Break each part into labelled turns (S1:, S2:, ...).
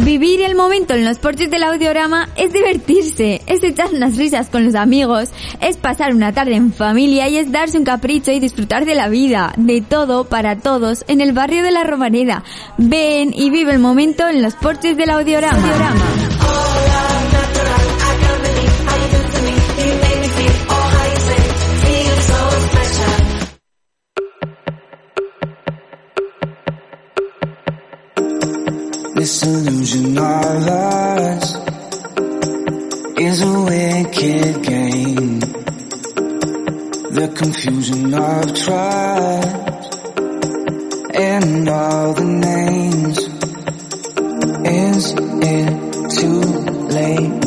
S1: Vivir el momento en los porches del audiorama es divertirse, es echar unas risas con los amigos, es pasar una tarde en familia y es darse un capricho y disfrutar de la vida, de todo para todos en el barrio de la Romareda. Ven y vive el momento en los porches del audiorama. audiorama.
S2: This illusion of us is a wicked game. The confusion of trust and all the names. Is it too late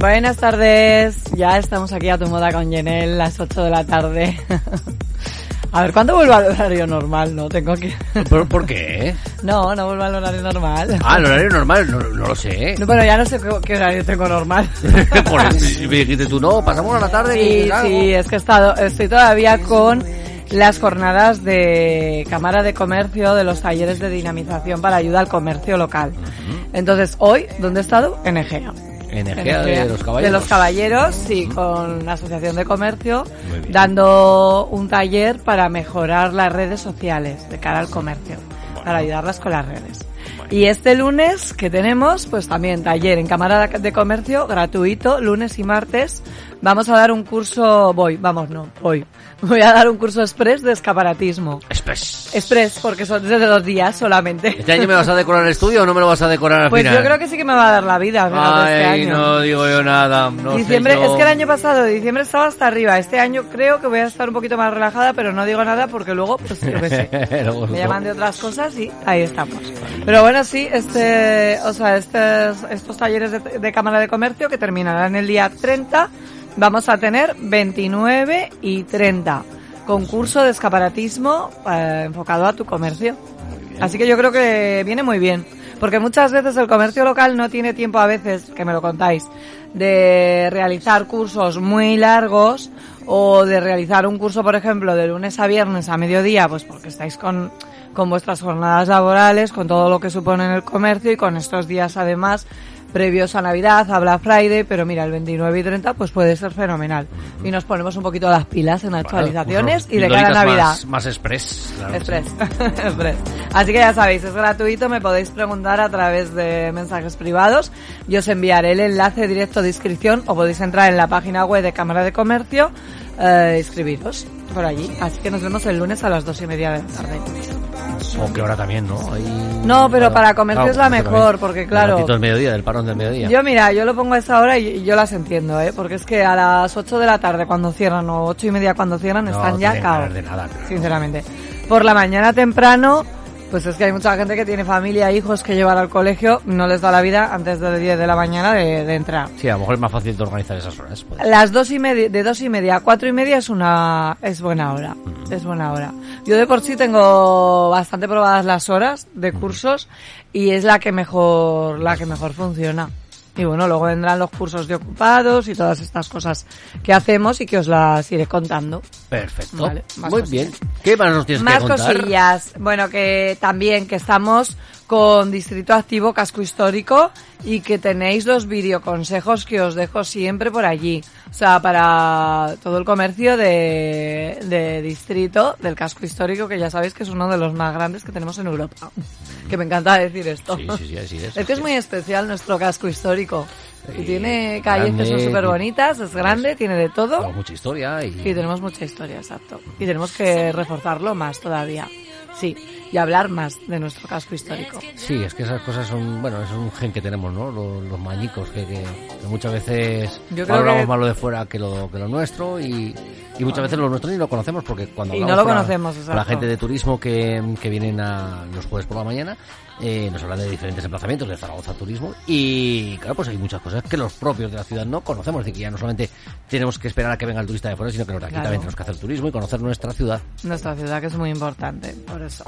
S3: Buenas tardes, ya estamos aquí a tu moda con Yenel, las 8 de la tarde. A ver, ¿cuándo vuelvo al horario normal? No, tengo que...
S4: ¿Por, por qué?
S3: No, no vuelvo al horario normal.
S4: Ah, el horario normal, no, no lo sé.
S3: No, bueno, ya no sé qué, qué horario tengo normal.
S4: Por eso, me dijiste tú, no, pasamos a la tarde.
S3: Sí,
S4: y algo.
S3: sí, es que he estado, estoy todavía con las jornadas de Cámara de Comercio de los talleres de dinamización para ayuda al comercio local. Entonces, hoy, ¿dónde he estado? En Egea.
S4: Energía de los caballeros.
S3: De los caballeros, sí, con la Asociación de Comercio, dando un taller para mejorar las redes sociales de cara al comercio, para ayudarlas con las redes. Y este lunes que tenemos, pues también taller en Cámara de Comercio, gratuito, lunes y martes. Vamos a dar un curso, voy, vamos, no, voy. Voy a dar un curso express de escaparatismo.
S4: Express.
S3: Express, porque son desde dos días solamente.
S4: ¿Este año me vas a decorar el estudio o no me lo vas a decorar al
S3: Pues
S4: final?
S3: yo creo que sí que me va a dar la vida este
S4: Ay,
S3: año.
S4: no digo yo nada. No sé
S3: diciembre,
S4: yo.
S3: es que el año pasado, diciembre estaba hasta arriba. Este año creo que voy a estar un poquito más relajada, pero no digo nada porque luego, pues yo qué sé. Me llaman de otras cosas y ahí estamos. Pero bueno, sí, este, o sea, estos, estos talleres de, de Cámara de Comercio que terminarán el día 30, vamos a tener 29 y 30. Concurso de escaparatismo eh, enfocado a tu comercio. Así que yo creo que viene muy bien. Porque muchas veces el comercio local no tiene tiempo a veces, que me lo contáis, de realizar cursos muy largos o de realizar un curso, por ejemplo, de lunes a viernes a mediodía, pues porque estáis con, con vuestras jornadas laborales, con todo lo que supone el comercio y con estos días además previos a Navidad, a Black Friday, pero mira, el 29 y 30 pues puede ser fenomenal. Y nos ponemos un poquito las pilas en actualizaciones y de cara a Navidad.
S4: Más, más express. claro,
S3: Express.
S4: sí.
S3: Express. Así que ya sabéis, es gratuito, me podéis preguntar a través de mensajes privados. Yo os enviaré el enlace directo de inscripción o podéis entrar en la página web de Cámara de Comercio e inscribiros por allí. Así que nos vemos el lunes a las dos y media de la tarde.
S4: O que ahora también, ¿no? Ahí-
S3: No, pero para comercio es la mejor,
S4: también.
S3: porque, claro-
S4: El mediodía, del parón del mediodía.
S3: Yo mira, yo lo pongo a esa hora y, yo las entiendo, ¿eh? Porque es que a las 8 de la tarde cuando cierran o ocho y media cuando cierran
S4: No
S3: están ya
S4: tienen
S3: cao.
S4: ganas de nada, claro.
S3: Sinceramente. Por la mañana temprano, pues es que hay mucha gente que tiene familia, hijos que llevar al colegio, no les da la vida antes de 10 de la mañana de, de entrar.
S4: Sí, a lo mejor es más fácil de organizar esas horas. pues.
S3: Las dos y media, de dos y media a cuatro y media es una, es buena hora. Es buena hora. Yo de por sí tengo bastante probadas las horas de cursos y es la que mejor, la que mejor funciona. Y bueno, luego vendrán los cursos de ocupados y todas estas cosas que hacemos y que os las iré contando.
S4: Perfecto.
S3: Vale,
S4: Muy bien. ¿Qué más nos tienes
S3: Más
S4: que contar?
S3: cosillas. Bueno, que también que estamos con Distrito Activo Casco Histórico y que tenéis los videoconsejos que os dejo siempre por allí. O sea, para todo el comercio de, de distrito del casco histórico, que ya sabéis que es uno de los más grandes que tenemos en Europa. Que me encanta decir esto.
S4: Sí, sí, sí, así es.
S3: Es que es muy especial nuestro casco histórico. Y
S4: Sí,
S3: tiene calles que son súper bonitas, es grande, tiene de todo.
S4: Mucha historia y...
S3: Y tenemos mucha historia, exacto. Y tenemos que reforzarlo más todavía. Sí, y hablar más de nuestro casco histórico.
S4: Sí, es que esas cosas son, bueno, es un gen que tenemos, ¿no? Los, los mañicos, que, que- que muchas veces hablamos
S3: que-
S4: más lo de fuera que lo, que lo nuestro y, Y muchas veces los nuestros ni lo conocemos porque cuando
S3: Y
S4: hablamos
S3: no lo
S4: con la-
S3: conocemos,
S4: con la gente de turismo que, que vienen a los jueves por la mañana, eh, nos hablan de diferentes emplazamientos de Zaragoza Turismo y claro, pues hay muchas cosas que los propios de la ciudad no conocemos. Decir, que ya no solamente tenemos que esperar a que venga el turista de fuera, sino que los de aquí
S3: Claro.
S4: también tenemos que hacer turismo y conocer nuestra ciudad.
S3: Nuestra ciudad, que es muy importante, por eso.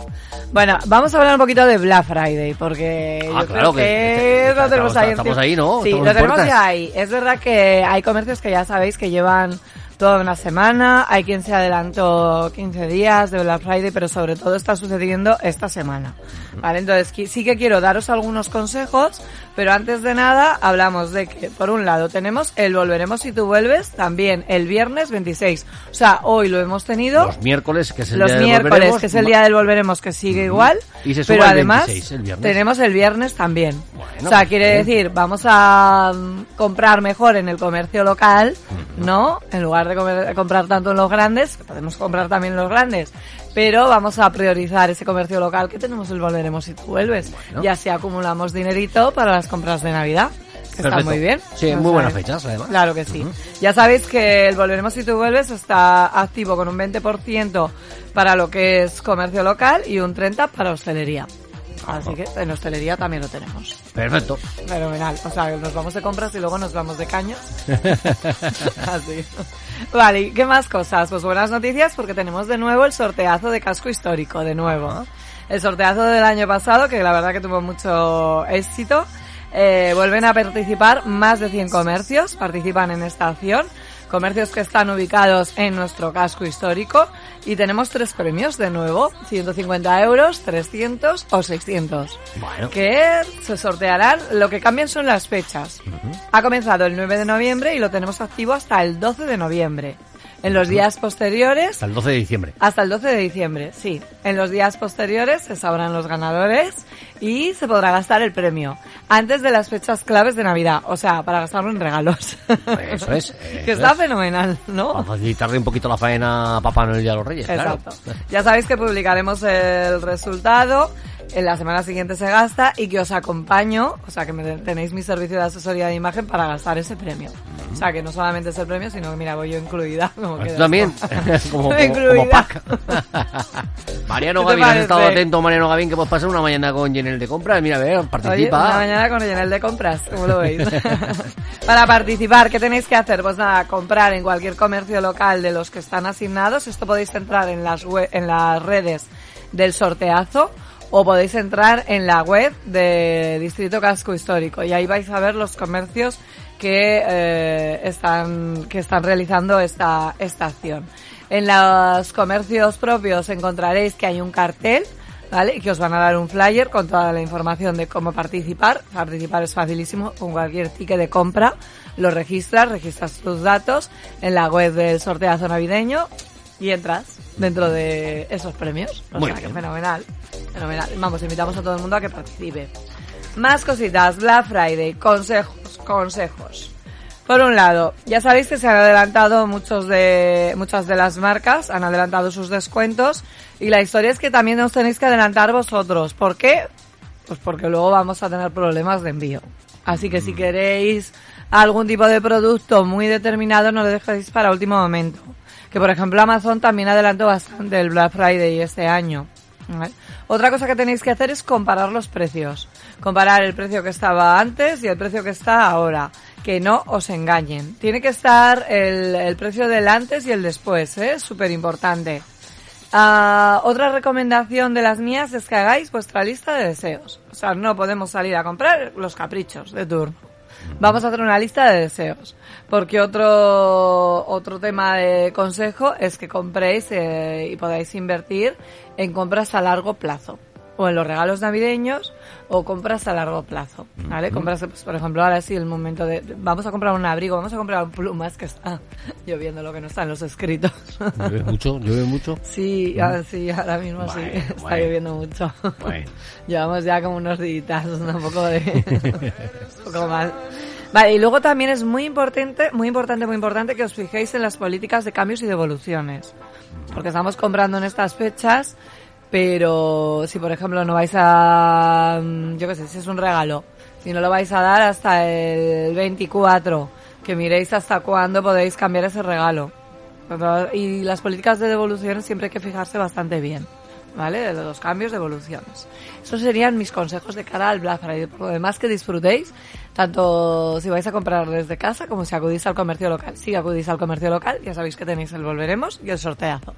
S3: Bueno, vamos a hablar un poquito de Black Friday, porque
S4: Ah,
S3: yo
S4: claro
S3: creo
S4: que-
S3: que,
S4: que- que
S3: lo tenemos
S4: estamos-
S3: ahí.
S4: estamos ahí, ¿no?
S3: Sí,
S4: Estamos
S3: lo
S4: en
S3: tenemos ya ahí. Es verdad que hay comercios que ya sabéis que llevan toda una semana, hay quien se adelantó 15 días de Black Friday, pero sobre todo está sucediendo esta semana. Vale, entonces sí que quiero daros algunos consejos, pero antes de nada hablamos de que, por un lado, tenemos el Volveremos si tú vuelves, también el viernes 26. O sea, hoy lo hemos tenido
S4: Los miércoles, que es el
S3: los
S4: día del
S3: miércoles,
S4: Volveremos,
S3: que es el día del volveremos, que sigue igual.
S4: Y se suma
S3: pero
S4: el
S3: además
S4: 26, el viernes.
S3: tenemos el viernes también.
S4: Bueno,
S3: o sea,
S4: pues
S3: quiere decir, vamos a mm, comprar mejor en el comercio local, ¿no? En lugar de comer- comprar tanto en los grandes, que podemos comprar también en los grandes, pero vamos a priorizar ese comercio local que tenemos el volveremos si tú vuelves.
S4: Bueno.
S3: Y así acumulamos dinerito para las compras de Navidad. Que está muy bien.
S4: Sí, muy buenas fechas, además.
S3: Claro que sí. Ya sabéis que el Volveremos si tú vuelves está activo con un 20% para lo que es comercio local y un 30% para hostelería. Así que en hostelería también lo tenemos.
S4: Perfecto.
S3: Fenomenal. O sea, nos vamos de compras y luego nos vamos de caños. Así. Vale, ¿y qué más cosas? Pues buenas noticias porque tenemos de nuevo el sorteazo de casco histórico, de nuevo. El sorteazo del año pasado, que la verdad que tuvo mucho éxito. Eh, vuelven a participar más de 100 comercios, participan en esta acción. Comercios que están ubicados en nuestro casco histórico y tenemos tres premios de nuevo, 150 euros, 300 o 600
S4: Bueno.
S3: que se sortearán. Lo que cambian son las fechas. Ha comenzado el 9 de noviembre y lo tenemos activo hasta el 12 de noviembre. En los días posteriores,
S4: Hasta el 12 de diciembre.
S3: hasta el 12 de diciembre, sí. En los días posteriores se sabrán los ganadores y se podrá gastar el premio. Antes de las fechas claves de Navidad, o sea, para gastarlo en regalos.
S4: Eso es.
S3: que
S4: eso
S3: está
S4: es.
S3: fenomenal, ¿no?
S4: Para facilitarle un poquito la faena a Papá Noel y a los Reyes, claro.
S3: Exacto. Ya sabéis que publicaremos el resultado. En la semana siguiente se gasta y que os acompaño, o sea que me tenéis mi servicio de asesoría de imagen para gastar ese premio. O sea que no solamente es el premio, sino que mira, voy yo incluida. Como queda
S4: también, como, como,
S3: Incluida.
S4: como pack. Mariano
S3: ¿Qué te
S4: Gavín, has estado atento, Mariano Gavín, que puedes pasar una mañana con Jenel de compras. Mira, a ver,
S3: Oye,
S4: participa.
S3: una mañana con el de compras, ¿cómo lo veis? Para participar, ¿qué tenéis que hacer? Pues nada, comprar en cualquier comercio local de los que están asignados. Esto podéis entrar en las, we- en las redes del sorteazo o podéis entrar en la web de Distrito Casco Histórico y ahí vais a ver los comercios que eh, están que están realizando esta esta acción. En los comercios propios encontraréis que hay un cartel ¿vale? Y que os van a dar un flyer con toda la información de cómo participar. Participar es facilísimo, con cualquier ticket de compra lo registras, registras tus datos en la web del sorteazo navideño y entras dentro de esos premios. O
S4: Muy
S3: sea, que
S4: bien.
S3: fenomenal, fenomenal. Vamos, invitamos a todo el mundo a que participe. Más cositas, Black Friday, consejos, consejos. Por un lado, ya sabéis que se han adelantado muchos de, muchas de las marcas, han adelantado sus descuentos y la historia es que también os tenéis que adelantar vosotros. ¿Por qué? Pues porque luego vamos a tener problemas de envío. Así que si queréis algún tipo de producto muy determinado, no lo dejéis para último momento. Que por ejemplo Amazon también adelantó bastante el Black Friday este año. Otra cosa que tenéis que hacer es comparar los precios. Comparar el precio que estaba antes y el precio que está ahora. Que no os engañen. Tiene que estar el, el precio del antes y el después, ¿eh? Súper importante. Ah, otra recomendación de las mías es que hagáis vuestra lista de deseos. O sea, no podemos salir a comprar los caprichos de turno. Vamos a hacer una lista de deseos. Porque otro, otro tema de consejo es que compréis eh, y podáis invertir en compras a largo plazo. O en los regalos navideños o compras a largo plazo. ¿Vale? Compras, pues, por ejemplo, ahora sí el momento de, de- vamos a comprar un abrigo, vamos a comprar plumas que está lloviendo lo que no está en los escritos.
S4: Llueve mucho, llueve mucho.
S3: Sí, ah, sí, ahora mismo sí,
S4: Bueno,
S3: está
S4: bueno.
S3: lloviendo mucho.
S4: Bueno.
S3: Llevamos ya como unos días, un poco de... un poco mal. Vale, y luego también es muy importante, muy importante, muy importante que os fijéis en las políticas de cambios y devoluciones. Porque estamos comprando en estas fechas, pero si por ejemplo no vais a, mm, yo qué sé, si es un regalo, si no lo vais a dar hasta el 24, que miréis hasta cuándo podéis cambiar ese regalo. Y las políticas de devoluciones siempre hay que fijarse bastante bien, ¿vale? De los cambios de evoluciones. Esos serían mis consejos de cara al Black Friday. Por lo demás, que disfrutéis, tanto si vais a comprar desde casa como si acudís al comercio local. Si acudís al comercio local, ya sabéis que tenéis el Volveremos y el sorteazo.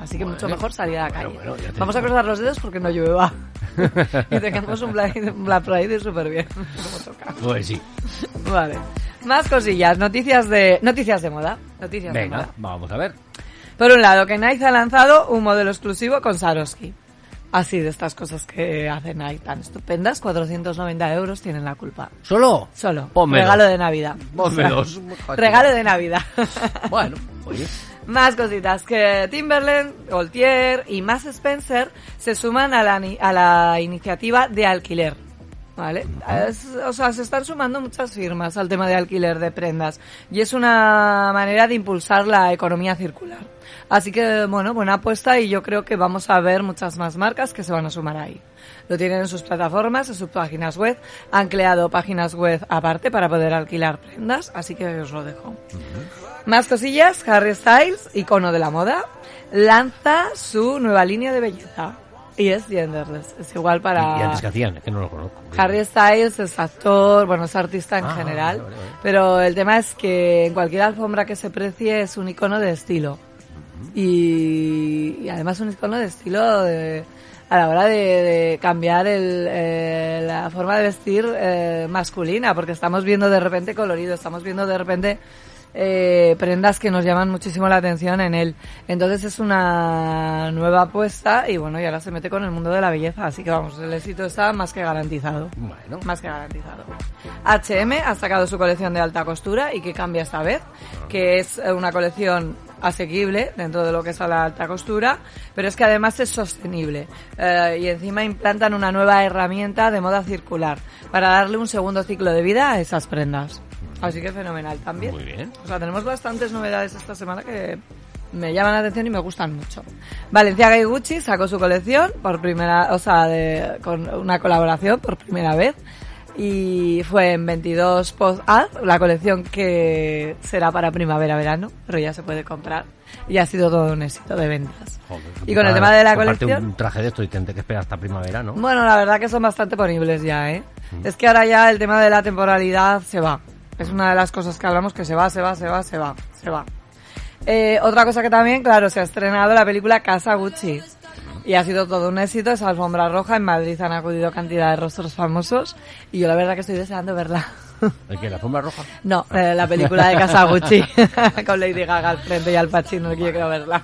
S3: Así que mucho
S4: Vale.
S3: mejor salir a la calle.
S4: Bueno, bueno,
S3: Vamos a cruzar los dedos porque no llueva. y tengamos un Black, Friday súper bien. como toca.
S4: Pues sí.
S3: Vale. Más cosillas, noticias de noticias de moda, noticias de
S4: Venga,
S3: moda.
S4: vamos a ver.
S3: Por un lado, que Nike ha lanzado un modelo exclusivo con Swarovski. Así de estas cosas que hace Nike tan estupendas, 490 euros tienen la culpa.
S4: ¿Solo?
S3: Solo.
S4: Pónmelos.
S3: Regalo de Navidad.
S4: Pónmelos.
S3: Regalo de Navidad.
S4: Bueno, oye.
S3: Más cositas que Timberland, Gaultier y más Spencer se suman a la, a la iniciativa de alquiler. ¿Vale? O sea, se están sumando muchas firmas al tema de alquiler de prendas y es una manera de impulsar la economía circular. Así que, bueno, buena apuesta y yo creo que vamos a ver muchas más marcas que se van a sumar ahí. Lo tienen en sus plataformas, en sus páginas web. Han creado páginas web aparte para poder alquilar prendas, así que os lo dejo. Más cosillas, Harry Styles, icono de la moda, lanza su nueva línea de belleza. Y es genderless, es igual para...
S4: ¿Y antes que hacían? Es que no lo conozco.
S3: Harry Styles es actor, bueno, es artista en
S4: Ah,
S3: general,
S4: vale, vale, vale.
S3: pero el tema es que en cualquier alfombra que se precie es un icono de estilo. Y, y además un icono de estilo de- a la hora de, de cambiar el, eh, la forma de vestir eh, masculina, porque estamos viendo de repente colorido, estamos viendo de repente eh, prendas que nos llaman muchísimo la atención en él. Entonces es una nueva apuesta y bueno, y ahora se mete con el mundo de la belleza, así que vamos, el éxito está más que garantizado.
S4: Bueno,
S3: Más que garantizado. H&M ha sacado su colección de alta costura y que cambia esta vez, que es eh, una colección asequible dentro de lo que es a la alta costura, pero es que además es sostenible Eh, y encima implantan una nueva herramienta de moda circular para darle un segundo ciclo de vida a esas prendas. Así que fenomenal también.
S4: Muy bien.
S3: O sea, tenemos bastantes novedades esta semana que me llaman la atención y me gustan mucho. Valenciaga y Gucci sacó su colección por primera, o sea, de- con una colaboración por primera vez y fue en 22 post ad la colección que será para primavera-verano, pero ya se puede comprar y ha sido todo un éxito de ventas.
S4: joder,
S3: y con el tema de la colección,
S4: un traje de esto y tener que esperar hasta primavera, ¿no?
S3: bueno, la verdad que son bastante ponibles ya, ¿eh? Es que ahora ya el tema de la temporalidad se va. Es una de las cosas que hablamos que se va, se va, se va, se va, se va. Eh, otra cosa que también, claro, se ha estrenado la película Casa Gucci. Y ha sido todo un éxito esa alfombra roja. En Madrid han acudido cantidad de rostros famosos. Y yo la verdad que estoy deseando verla.
S4: ¿El que ¿La alfombra roja?
S3: No, eh, la película de Casa Gucci con Lady Gaga al frente y al Pacino, que yo quiero verla.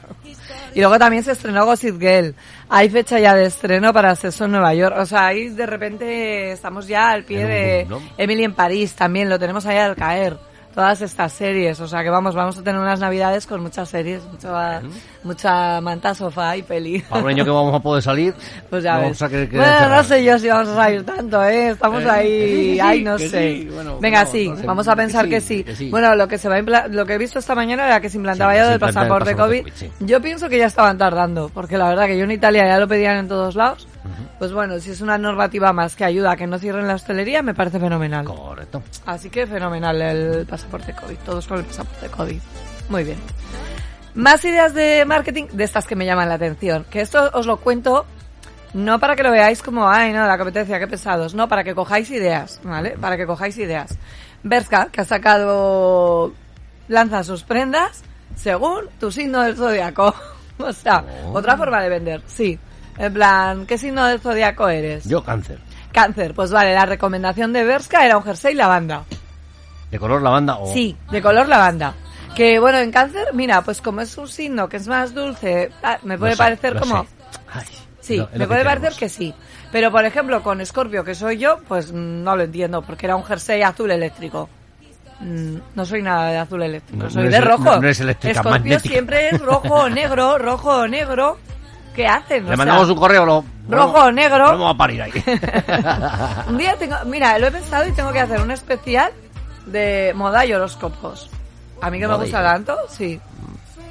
S3: Y luego también se estrenó Gossip Girl. Hay fecha ya de estreno para Sexo en Nueva York. O sea, ahí de repente estamos ya al pie de. Emily en París también, lo tenemos ahí al caer. Todas estas series, o sea que vamos, vamos a tener unas navidades con muchas series, mucha, mucha manta, sofá y peli.
S4: Para un año que vamos a poder salir,
S3: Pues ya
S4: vamos
S3: ves.
S4: a querer que
S3: bueno, no sé yo si vamos a salir tanto, ¿eh? Estamos
S4: Eh,
S3: ahí,
S4: que sí,
S3: ay, no sé.
S4: sí, bueno,
S3: Venga,
S4: no,
S3: sí,
S4: no sé,
S3: vamos a pensar que sí.
S4: que sí.
S3: Bueno, lo que se va a lo que he visto esta mañana era que se implantaba ya del pasaporte,
S4: pasaporte
S3: COVID. Yo pienso que ya estaban tardando, porque la verdad que yo en Italia ya lo pedían en todos lados. Pues bueno, si es una normativa más que ayuda a que no cierren la hostelería, me parece fenomenal.
S4: Correcto.
S3: Así que fenomenal el pasaporte COVID, todos con el pasaporte COVID. Muy bien. Más ideas de marketing de estas que me llaman la atención. Que esto os lo cuento no para que lo veáis como, ay, no, la competencia, qué pesados. No, para que cojáis ideas, ¿vale? Para que cojáis ideas. Berska, que ha sacado, lanza sus prendas según tu signo del zodiaco. o sea,
S4: Oh.
S3: otra forma de vender, sí. En plan, ¿qué signo del zodiaco eres?
S4: Yo cáncer.
S3: Cáncer, pues vale, la recomendación de Berska era un jersey lavanda.
S4: ¿De color lavanda o...?
S3: Sí, de color lavanda. Que bueno, en cáncer, mira, pues como es un signo que es más dulce, ah, me puede
S4: Lo
S3: parecer como...
S4: Ay,
S3: Sí,
S4: es
S3: me puede parecer que sí. Pero por ejemplo, con Scorpio, que soy yo, pues no lo entiendo, porque era un jersey azul eléctrico. Mm, No soy nada de azul eléctrico,
S4: No-
S3: soy
S4: no
S3: de
S4: eres-
S3: rojo.
S4: no- eres
S3: Scorpio
S4: magnética.
S3: siempre es rojo o negro, rojo o negro. ¿Qué hacen? O
S4: Le
S3: sea,
S4: mandamos un correo, lo...
S3: rojo o negro.
S4: Vamos a parir ahí.
S3: Un día tengo, mira, lo he pensado y tengo que hacer un especial de moda y horóscopos. A mí que me
S4: y
S3: gusta tanto, sí.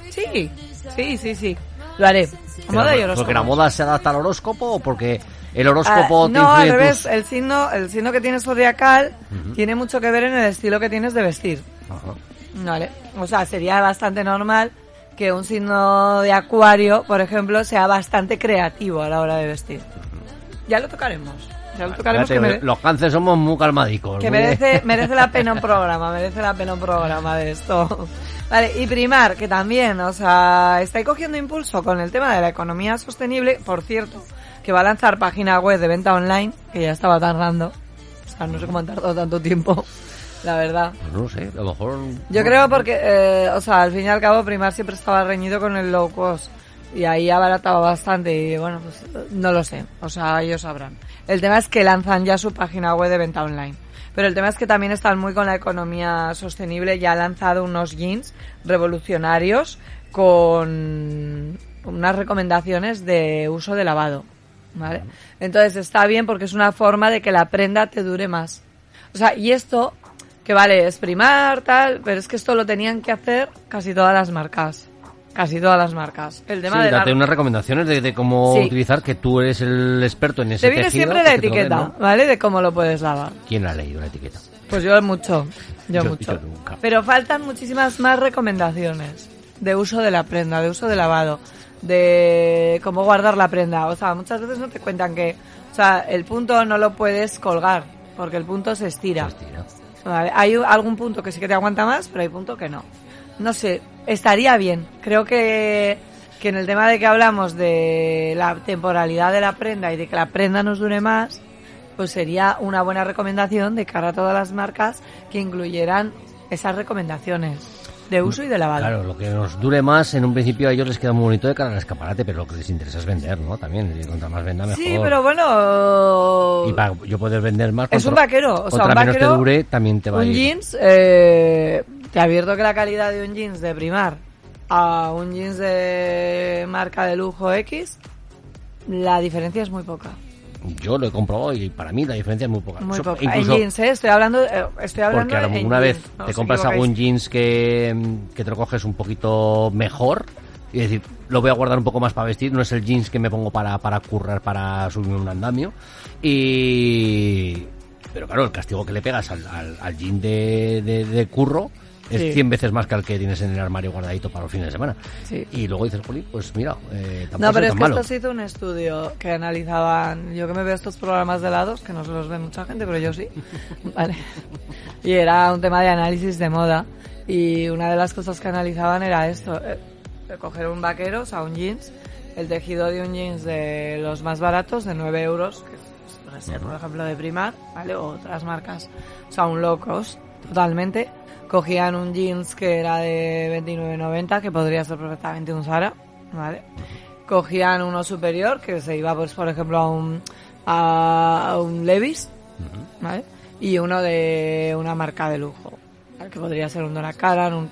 S3: Sí, sí, sí, sí. Lo haré. Moda y
S4: Pero,
S3: horóscopos.
S4: ¿Porque la moda se adapta al horóscopo o porque el horóscopo
S3: Ah, no, al revés.
S4: tus-
S3: El signo, el signo que tienes zodiacal tiene mucho que ver en el estilo que tienes de vestir.
S4: Ajá.
S3: Vale. O sea, sería bastante normal que un signo de acuario, por ejemplo, sea bastante creativo a la hora de vestir. Ya lo tocaremos. Ya lo tocaremos que,
S4: Espérate,
S3: mere-
S4: Los cánceres somos muy calmadicos.
S3: que
S4: muy-
S3: merece, merece la pena un programa, merece la pena un programa de esto. Vale, y Primar, que también, o sea, está ahí cogiendo impulso con el tema de la economía sostenible, por cierto, que va a lanzar página web de venta online, que ya estaba tardando. O sea, no sé cómo han tardado tanto tiempo, la verdad.
S4: No lo sé, a lo mejor...
S3: Yo creo porque, eh, o sea, al fin y al cabo Primar siempre estaba reñido con el low cost y ahí abarataba bastante y bueno, pues no lo sé, o sea, ellos sabrán. El tema es que lanzan ya su página web de venta online. Pero el tema es que también están muy con la economía sostenible, ya ha lanzado unos jeans revolucionarios con unas recomendaciones de uso de lavado, ¿vale? Entonces está bien porque es una forma de que la prenda te dure más. O sea, y esto, que vale, es primar, tal, pero es que esto lo tenían que hacer casi todas las marcas. Casi todas las marcas. El tema
S4: Sí,
S3: de la-
S4: date unas recomendaciones de, de cómo
S3: Sí.
S4: utilizar, que tú eres el experto en ese
S3: Te viene
S4: tejido,
S3: siempre la
S4: lo
S3: etiqueta,
S4: ¿no?
S3: ¿vale? De cómo lo puedes lavar.
S4: ¿Quién la ha leído la etiqueta?
S3: Pues yo mucho, yo,
S4: Yo-
S3: mucho.
S4: yo nunca.
S3: Pero faltan muchísimas más recomendaciones de uso de la prenda, de uso de lavado, de cómo guardar la prenda. O sea, muchas veces no te cuentan que, o sea, el punto no lo puedes colgar porque el punto se estira.
S4: Hostia.
S3: Hay algún punto que sí que te aguanta más, pero hay punto que no. No sé, estaría bien. Creo que, que en el tema de que hablamos de la temporalidad de la prenda y de que la prenda nos dure más, pues sería una buena recomendación de cara a todas las marcas que incluyeran esas recomendaciones de uso y de lavado.
S4: Claro, lo que nos dure más, en un principio a ellos les queda muy bonito de cara al escaparate, pero lo que les interesa es vender, ¿no? También, cuanto más venda mejor.
S3: Sí, pero bueno...
S4: Y para yo poder vender más...
S3: Es un
S4: contra-
S3: vaquero, o sea,
S4: contra
S3: un
S4: menos
S3: vaquero,
S4: te dure, también te va a
S3: un
S4: ir.
S3: jeans, eh, te advierto que la calidad de un jeans de primar a un jeans de marca de lujo X, la diferencia es muy poca.
S4: Yo lo he comprobado y para mí la diferencia es muy poca.
S3: Muy poca.
S4: incluso
S3: en jeans, ¿eh? Estoy hablando, eh, estoy hablando
S4: porque alguna vez
S3: jeans, no
S4: te compras
S3: equivocáis.
S4: algún jeans que, mm, que te lo coges un poquito mejor y decir, lo voy a guardar un poco más para vestir, no es el jeans que me pongo para, para currar, para subirme un andamio. Y... Pero claro, el castigo que le pegas al, al, al jean de, de, de curro es
S3: Sí.
S4: 100 veces más que al que tienes en el armario guardadito para los fines de semana.
S3: Sí.
S4: Y luego dices, Poli, pues mira, eh, tampoco
S3: No, pero
S4: es
S3: es
S4: tan
S3: que
S4: malo.
S3: esto se hizo un estudio que analizaban, yo que me veo estos programas de helados, que no se los ve mucha gente, pero yo sí, vale. Y era un tema de análisis de moda. Y una de las cosas que analizaban era esto, eh, coger un vaquero, o sea, un jeans, el tejido de un jeans de los más baratos, de 9 euros, que es- puede ser, por ejemplo, de Primar, ¿vale? O otras marcas, o sea, un low cost, totalmente. Cogían un jeans que era de 29.90, que podría ser perfectamente un Zara, ¿vale? Cogían uno superior, que se iba, pues, por ejemplo, a un, a, un Levis, ¿vale? Y uno de una marca de lujo, ¿vale? que podría ser un Donna Karan, un...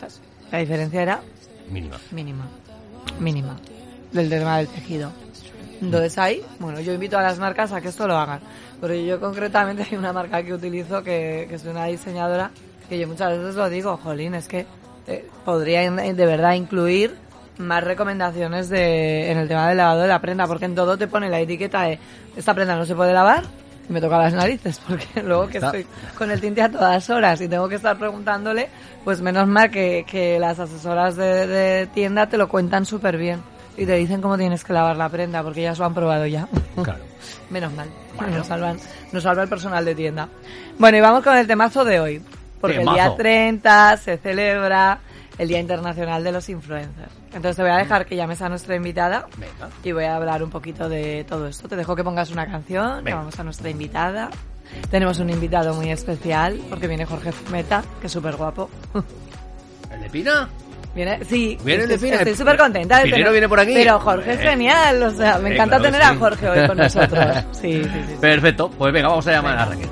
S3: La diferencia era
S4: Mínima.
S3: mínima, mínima, del tema del tejido. Entonces ahí, bueno, yo invito a las marcas a que esto lo hagan. Porque yo concretamente hay una marca que utilizo que, que es una diseñadora que yo muchas veces lo digo, jolín, es que eh, podría in- de verdad incluir más recomendaciones de, en el tema del lavado de la prenda, porque en todo te pone la etiqueta de esta prenda no se puede lavar y me toca las narices, porque luego que estoy con el tinte a todas horas y tengo que estar preguntándole, pues menos mal que, que las asesoras de, de tienda te lo cuentan súper bien y te dicen cómo tienes que lavar la prenda, porque ellas lo han probado ya.
S4: Claro.
S3: Menos mal. Nos, salvan, nos salva el personal de tienda. Bueno, y vamos con el temazo de hoy. Porque el día
S4: Temazo.
S3: 30 se celebra el Día Internacional de los Influencers. Entonces te voy a dejar que llames a nuestra invitada
S4: Venga.
S3: y voy a hablar un poquito de todo esto. Te dejo que pongas una canción,
S4: Venga.
S3: llamamos a nuestra invitada. Tenemos un invitado muy especial porque viene Jorge Meta, que es súper guapo.
S4: ¿El de Pina?
S3: Viene, sí,
S4: Viene el de
S3: estoy-
S4: Pina.
S3: estoy súper contenta de
S4: Pinero
S3: tener-
S4: viene por aquí.
S3: Pero Jorge es genial, o sea, me
S4: Eh,
S3: encanta
S4: claro
S3: tener a. Jorge hoy con nosotros. Sí, sí, sí. sí.
S4: Perfecto, pues venga, vamos a llamar a Raquel.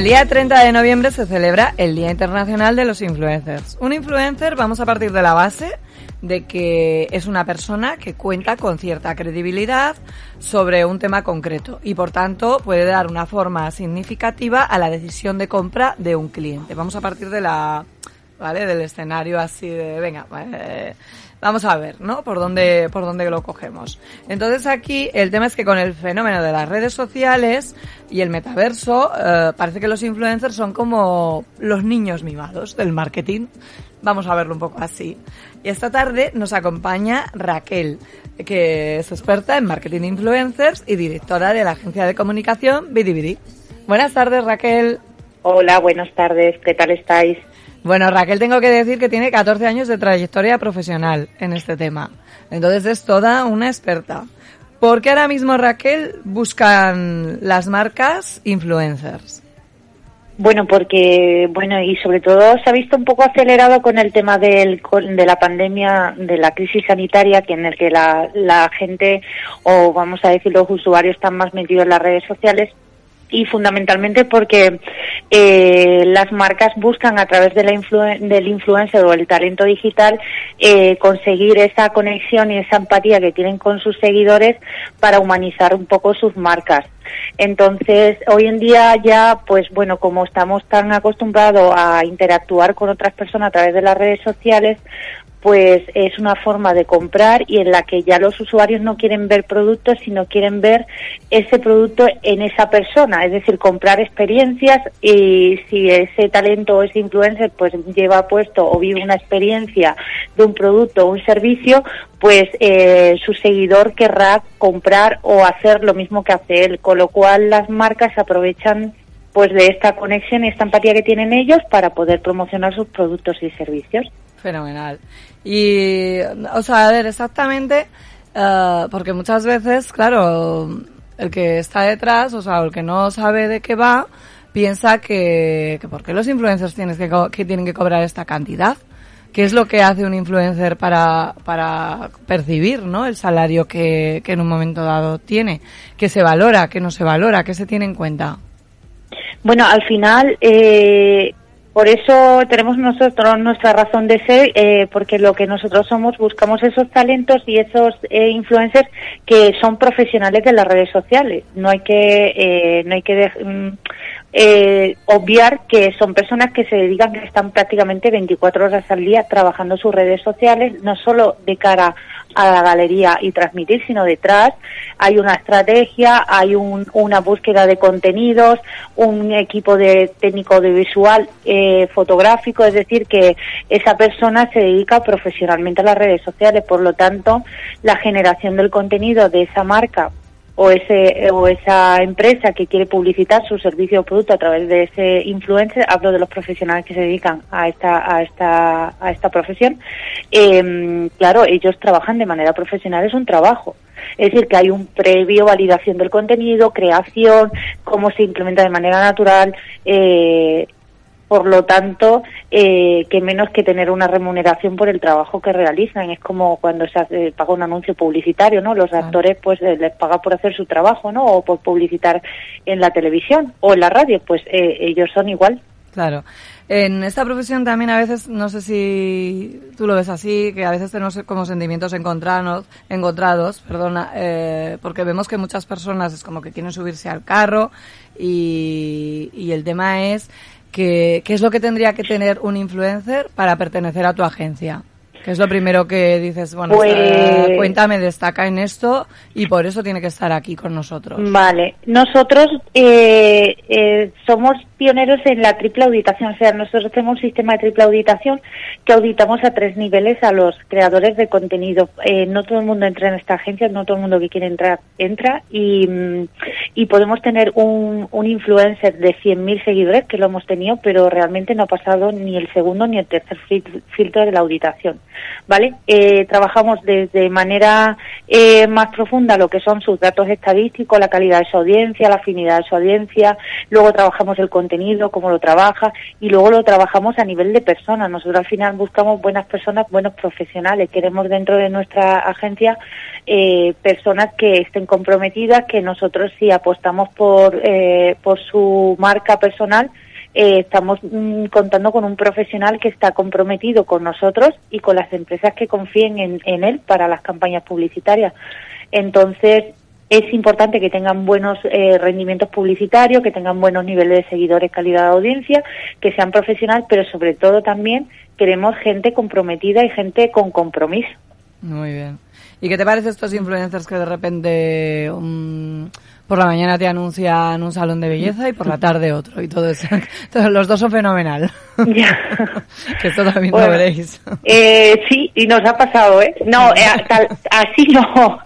S3: El día 30 de noviembre se celebra el Día Internacional de los Influencers. Un influencer, vamos a partir de la base de que es una persona que cuenta con cierta credibilidad sobre un tema concreto y por tanto puede dar una forma significativa a la decisión de compra de un cliente. Vamos a partir de la, ¿vale? Del escenario así de, venga, eh, vamos a ver, ¿no? Por dónde, por dónde lo cogemos. Entonces aquí el tema es que con el fenómeno de las redes sociales y el metaverso, eh, parece que los influencers son como los niños mimados del marketing. Vamos a verlo un poco así. Y esta tarde nos acompaña Raquel, que es experta en marketing influencers y directora de la agencia de comunicación Bidi Buenas tardes, Raquel.
S5: Hola, buenas tardes. ¿Qué tal estáis?
S3: Bueno, Raquel, tengo que decir que tiene 14 años de trayectoria profesional en este tema. Entonces es toda una experta. ¿Por qué ahora mismo, Raquel, buscan las marcas influencers?
S5: Bueno, porque, bueno, y sobre todo se ha visto un poco acelerado con el tema del, de la pandemia, de la crisis sanitaria, que en el que la, la gente, o vamos a decir los usuarios, están más metidos en las redes sociales y fundamentalmente porque eh, las marcas buscan a través de la del influencer o el talento digital eh, conseguir esa conexión y esa empatía que tienen con sus seguidores para humanizar un poco sus marcas. Entonces, hoy en día ya, pues bueno, como estamos tan acostumbrados a interactuar con otras personas a través de las redes sociales, pues es una forma de comprar y en la que ya los usuarios no quieren ver productos, sino quieren ver ese producto en esa persona, es decir, comprar experiencias y si ese talento o ese influencer pues lleva puesto o vive una experiencia de un producto o un servicio, pues eh, su seguidor querrá comprar o hacer lo mismo que hace él, con lo cual las marcas aprovechan pues de esta conexión y esta empatía que tienen ellos para poder promocionar sus productos y servicios.
S3: Fenomenal. Y, o sea, a ver, exactamente, uh, porque muchas veces, claro, el que está detrás, o sea, el que no sabe de qué va, piensa que, que ¿por qué los influencers tienes que, que tienen que cobrar esta cantidad? ¿Qué es lo que hace un influencer para, para percibir ¿no? el salario que, que en un momento dado tiene? ¿Qué se valora? ¿Qué no se valora? ¿Qué se tiene en cuenta?
S5: Bueno, al final, eh, por eso tenemos nosotros nuestra razón de ser, eh, porque lo que nosotros somos, buscamos esos talentos y esos eh, influencers que son profesionales de las redes sociales. No hay que, eh, no hay que mm, eh, obviar que son personas que se dedican, que están prácticamente 24 horas al día trabajando sus redes sociales, no solo de cara a la galería y transmitir, sino detrás. Hay una estrategia, hay una búsqueda de contenidos, un equipo de técnico audiovisual eh, fotográfico, es decir, que esa persona se dedica profesionalmente a las redes sociales, por lo tanto, la generación del contenido de esa marca o ese o esa empresa que quiere publicitar su servicio o producto a través de ese influencer hablo de los profesionales que se dedican a esta a esta a esta profesión eh, claro ellos trabajan de manera profesional es un trabajo. Es decir que hay un previo validación del contenido creación cómo se implementa de manera natural eh, por lo tanto, eh, que menos que tener una remuneración por el trabajo que realizan. Es como cuando se paga un anuncio publicitario, ¿no? Los actores, pues, eh, les paga por hacer su trabajo, ¿no? O por publicitar en la televisión o en la radio, pues eh, ellos son igual.
S3: Claro. En esta profesión también a veces, no sé si tú lo ves así, que a veces tenemos como sentimientos encontrados, encontrados perdona, eh, porque vemos que muchas personas es como que quieren subirse al carro y, y el tema es ¿Qué, ¿Qué es lo que tendría que tener un influencer para pertenecer a tu agencia? ¿Qué es lo primero que dices? Bueno, pues... cuéntame, destaca en esto y por eso tiene que estar aquí con nosotros.
S5: Vale, nosotros eh, eh, somos pioneros en la triple auditación, o sea, nosotros tenemos un sistema de triple auditación que auditamos a tres niveles a los creadores de contenido. Eh, no todo el mundo entra en esta agencia, no todo el mundo que quiere entrar entra y, mm, podemos tener un, un influencer de 100.000 seguidores, que lo hemos tenido, pero realmente no ha pasado ni el segundo ni el tercer filtro de la auditación. ¿vale? Eh, trabajamos desde manera eh, más profunda lo que son sus datos estadísticos, la calidad de su audiencia, la afinidad de su audiencia, luego trabajamos el contenido, cómo lo trabaja y luego lo trabajamos a nivel de personas. Nosotros al final buscamos buenas personas, buenos profesionales. Queremos dentro de nuestra agencia eh, personas que estén comprometidas, que nosotros apoyamos apostamos por, eh, por su marca personal, eh, estamos mm, contando con un profesional que está comprometido con nosotros y con las empresas que confíen en, en él para las campañas publicitarias. Entonces, es importante que tengan buenos eh, rendimientos publicitarios, que tengan buenos niveles de seguidores, calidad de audiencia, que sean profesionales, pero sobre todo también queremos gente comprometida y gente con compromiso.
S3: Muy bien. ¿Y qué te parece estos influencers que de repente um, por la mañana te anuncian un salón de belleza y por la tarde otro y todo eso? Todos los dos son fenomenal.
S5: Ya.
S3: que esto también
S5: Bueno,
S3: lo veréis.
S5: Eh, sí, y nos ha pasado, ¿eh? No, eh, tal- así no,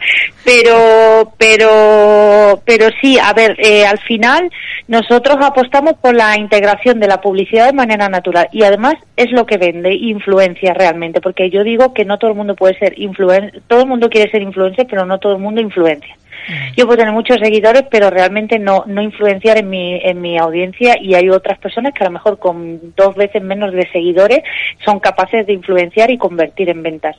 S5: pero, pero, pero sí, a ver, eh, al final nosotros apostamos por la integración de la publicidad de manera natural y además es lo que vende, influencia realmente, porque yo digo que no todo el mundo puede ser influencer, todo el mundo quiere ser influencer, pero no todo el mundo influencia. Yo puedo tener muchos seguidores, pero realmente no, no influenciar en mi, en mi audiencia y hay otras personas que a lo mejor con dos veces menos de seguidores son capaces de influenciar y convertir en ventas.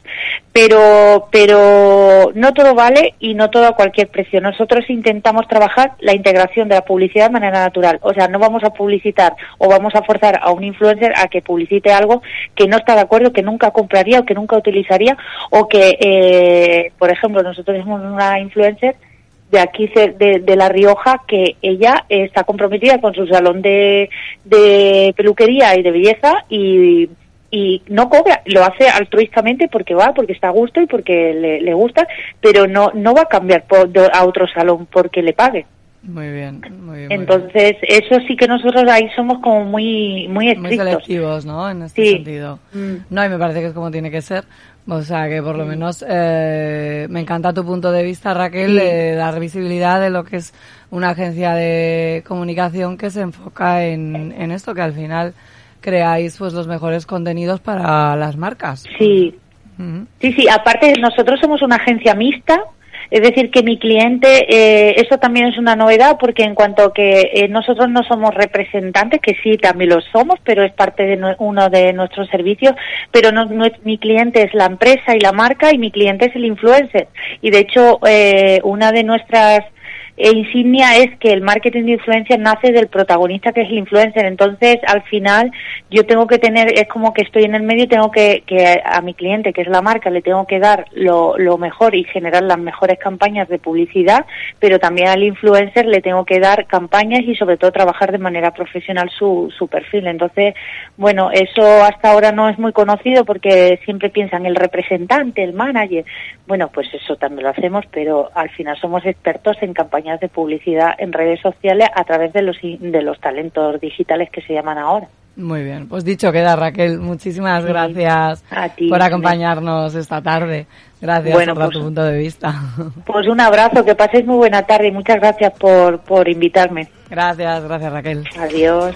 S5: Pero, pero no todo vale y no todo a cualquier precio. Nosotros intentamos trabajar la integración de la publicidad de manera natural. O sea, no vamos a publicitar o vamos a forzar a un influencer a que publicite algo que no está de acuerdo, que nunca compraría o que nunca utilizaría o que, eh, por ejemplo, nosotros tenemos una influencer de aquí de, de La Rioja que ella está comprometida con su salón de, de peluquería y de belleza y, y no cobra, lo hace altruistamente porque va, porque está a gusto y porque le, le gusta, pero no no va a cambiar por- a otro salón porque le pague.
S3: Muy bien, muy bien. muy bien.
S5: Entonces, eso sí que nosotros ahí somos como muy muy
S3: muy selectivos, ¿no? En este
S5: Sí.
S3: sentido.
S5: Mm.
S3: No, y me parece que es como tiene que ser. O sea, que por lo menos eh, me encanta tu punto de vista, Raquel, de dar visibilidad de lo que es una agencia de comunicación que se enfoca en, en esto, que al final creáis pues los mejores contenidos para las marcas.
S5: Sí. Sí, sí, aparte nosotros somos una agencia mixta, es decir, que mi cliente, eh, eso también es una novedad porque en cuanto que eh, nosotros no somos representantes, que sí, también lo somos, pero es parte de nue- uno de nuestros servicios, pero no, no mi cliente es la empresa y la marca y mi cliente es el influencer. Y de hecho, eh, una de nuestras e insignia es que el marketing de influencia nace del protagonista que es el influencer. Entonces, al final, yo tengo que tener, es como que estoy en el medio y tengo que, que a mi cliente, que es la marca, le tengo que dar lo, lo mejor y generar las mejores campañas de publicidad, pero también al influencer le tengo que dar campañas y sobre todo trabajar de manera profesional su, su perfil. Entonces, bueno, eso hasta ahora no es muy conocido porque siempre piensan el representante, el manager. Bueno, pues eso también lo hacemos, pero al final somos expertos en campañas de publicidad en redes sociales a través de los, de los talentos digitales que se llaman ahora.
S3: Muy bien, pues dicho queda Raquel, muchísimas
S5: Sí.
S3: gracias
S5: A ti,
S3: por acompañarnos esta tarde. Gracias
S5: Bueno,
S3: por
S5: pues-
S3: tu punto de vista.
S5: Pues un abrazo, que paséis muy buena tarde y muchas gracias por, por invitarme.
S3: Gracias, gracias Raquel.
S5: Adiós.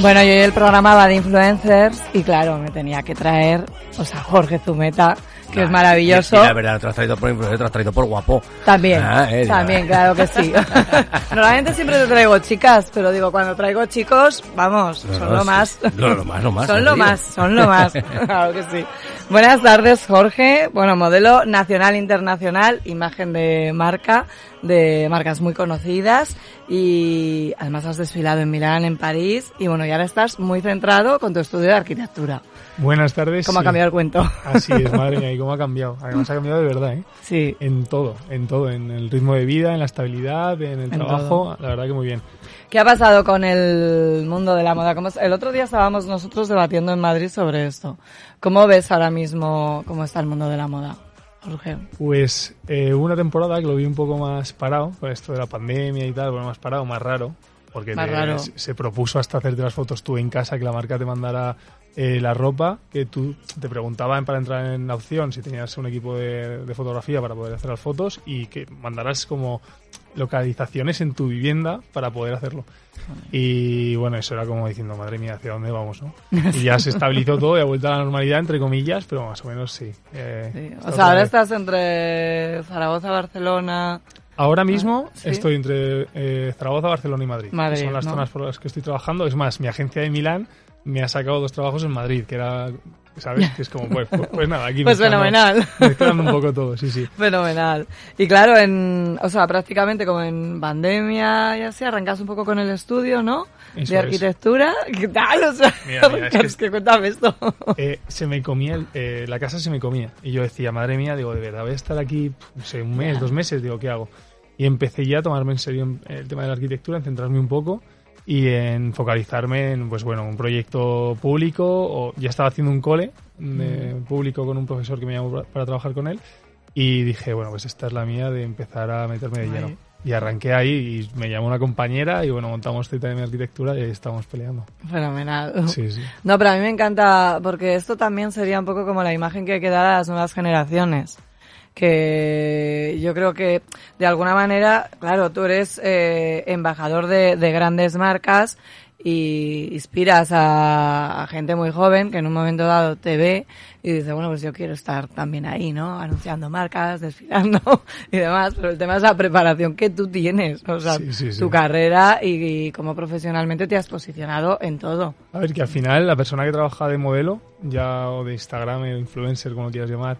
S3: Bueno, yo el programa va de influencers y claro, me tenía que traer, o sea, Jorge Zumeta, que es maravilloso.
S4: Y, y la verdad, te has traído por influencer, te has traído por guapo.
S3: También,
S4: Ah, eh,
S3: también, claro que sí. Normalmente siempre te traigo chicas, pero digo, cuando traigo chicos, vamos,
S4: No,
S3: son
S4: no,
S3: lo más.
S4: No, lo más, lo más,
S3: Son lo más, son lo más. Claro que sí. Buenas tardes, Jorge. Bueno, modelo nacional, internacional, imagen de marca de marcas muy conocidas y además has desfilado en Milán, en París y bueno, y ahora estás muy centrado con tu estudio de arquitectura.
S6: Buenas tardes.
S3: ¿Cómo ha cambiado el cuento?
S6: Así es, madre mía, y cómo ha cambiado. Además ha cambiado de verdad, ¿eh?
S3: Sí.
S6: En todo, en todo, en el ritmo de vida, en la estabilidad, en el
S3: En
S6: trabajo, la verdad que muy bien.
S3: ¿Qué ha pasado con el mundo de la moda? ¿Cómo es- el otro día estábamos nosotros debatiendo en Madrid sobre esto. ¿Cómo ves ahora mismo cómo está el mundo de la moda, Jorge?
S6: Pues eh, una temporada que lo vi un poco más parado, con esto de la pandemia y tal, bueno, más parado, más raro, porque
S3: Más
S6: te-
S3: raro.
S6: se- propuso hasta hacerte las fotos tú en casa, que la marca te mandara eh, la ropa, que tú te preguntaban para entrar en la opción si tenías un equipo de, de fotografía para poder hacer las fotos y que mandaras como localizaciones en tu vivienda para poder hacerlo. Y bueno, eso era como diciendo, madre mía, ¿hacia dónde vamos? ¿no? Y ya se estabilizó todo y ha vuelto a la normalidad, entre comillas, pero más o menos sí. Eh,
S3: Sí, O sea, ahora estás entre Zaragoza, Barcelona.
S6: Ahora mismo
S3: ¿sí?
S6: estoy entre eh, Zaragoza, Barcelona y Madrid. que
S3: Madrid,
S6: son las
S3: ¿no?
S6: zonas por las que estoy trabajando. Es más, mi agencia de Milán me ha sacado dos trabajos en Madrid, que era, ¿sabes? Que es como, pues, pues, pues nada, aquí
S3: Pues fenomenal.
S6: Mezclando un poco todo, sí, sí.
S3: Fenomenal. Y claro, en, o sea, prácticamente como en pandemia y así, arrancas un poco con el estudio, ¿no?
S6: Eso
S3: de
S6: es.
S3: arquitectura. ¿Qué tal? O sea,
S6: Mira, mira, es que-
S3: es que cuéntame esto.
S6: Eh, se me comía, el- eh, la casa se me comía. Y yo decía, madre mía, digo, de verdad voy a estar aquí, no sé, un mes, dos meses, digo, ¿qué hago? Y empecé ya a tomarme en serio en- el tema de la arquitectura, en centrarme un poco y en focalizarme en, pues bueno, un proyecto público. O ya estaba haciendo un cole de
S3: Mm.
S6: público con un profesor que me llamó para, trabajar con él. Y dije, bueno, pues esta es la mía de empezar a meterme de lleno. Y arranqué ahí y me llamó una compañera y bueno, montamos CTM Arquitectura y ahí estábamos peleando.
S3: Fenomenal.
S6: Sí, sí.
S3: No, pero a mí me encanta porque esto también sería un poco como la imagen que hay que dar a las nuevas generaciones. Que yo creo que de alguna manera, claro, tú eres eh, embajador de, de grandes marcas y inspiras a, a gente muy joven que en un momento dado te ve y dice, bueno, pues yo quiero estar también ahí, ¿no? Anunciando marcas, desfilando y demás, pero el tema es la preparación que tú tienes, o sea,
S6: Sí, sí, sí.
S3: tu carrera y, y cómo profesionalmente te has posicionado en todo.
S6: A ver, que al final la persona que trabaja de modelo, ya o de Instagram, influencer, como quieras llamar,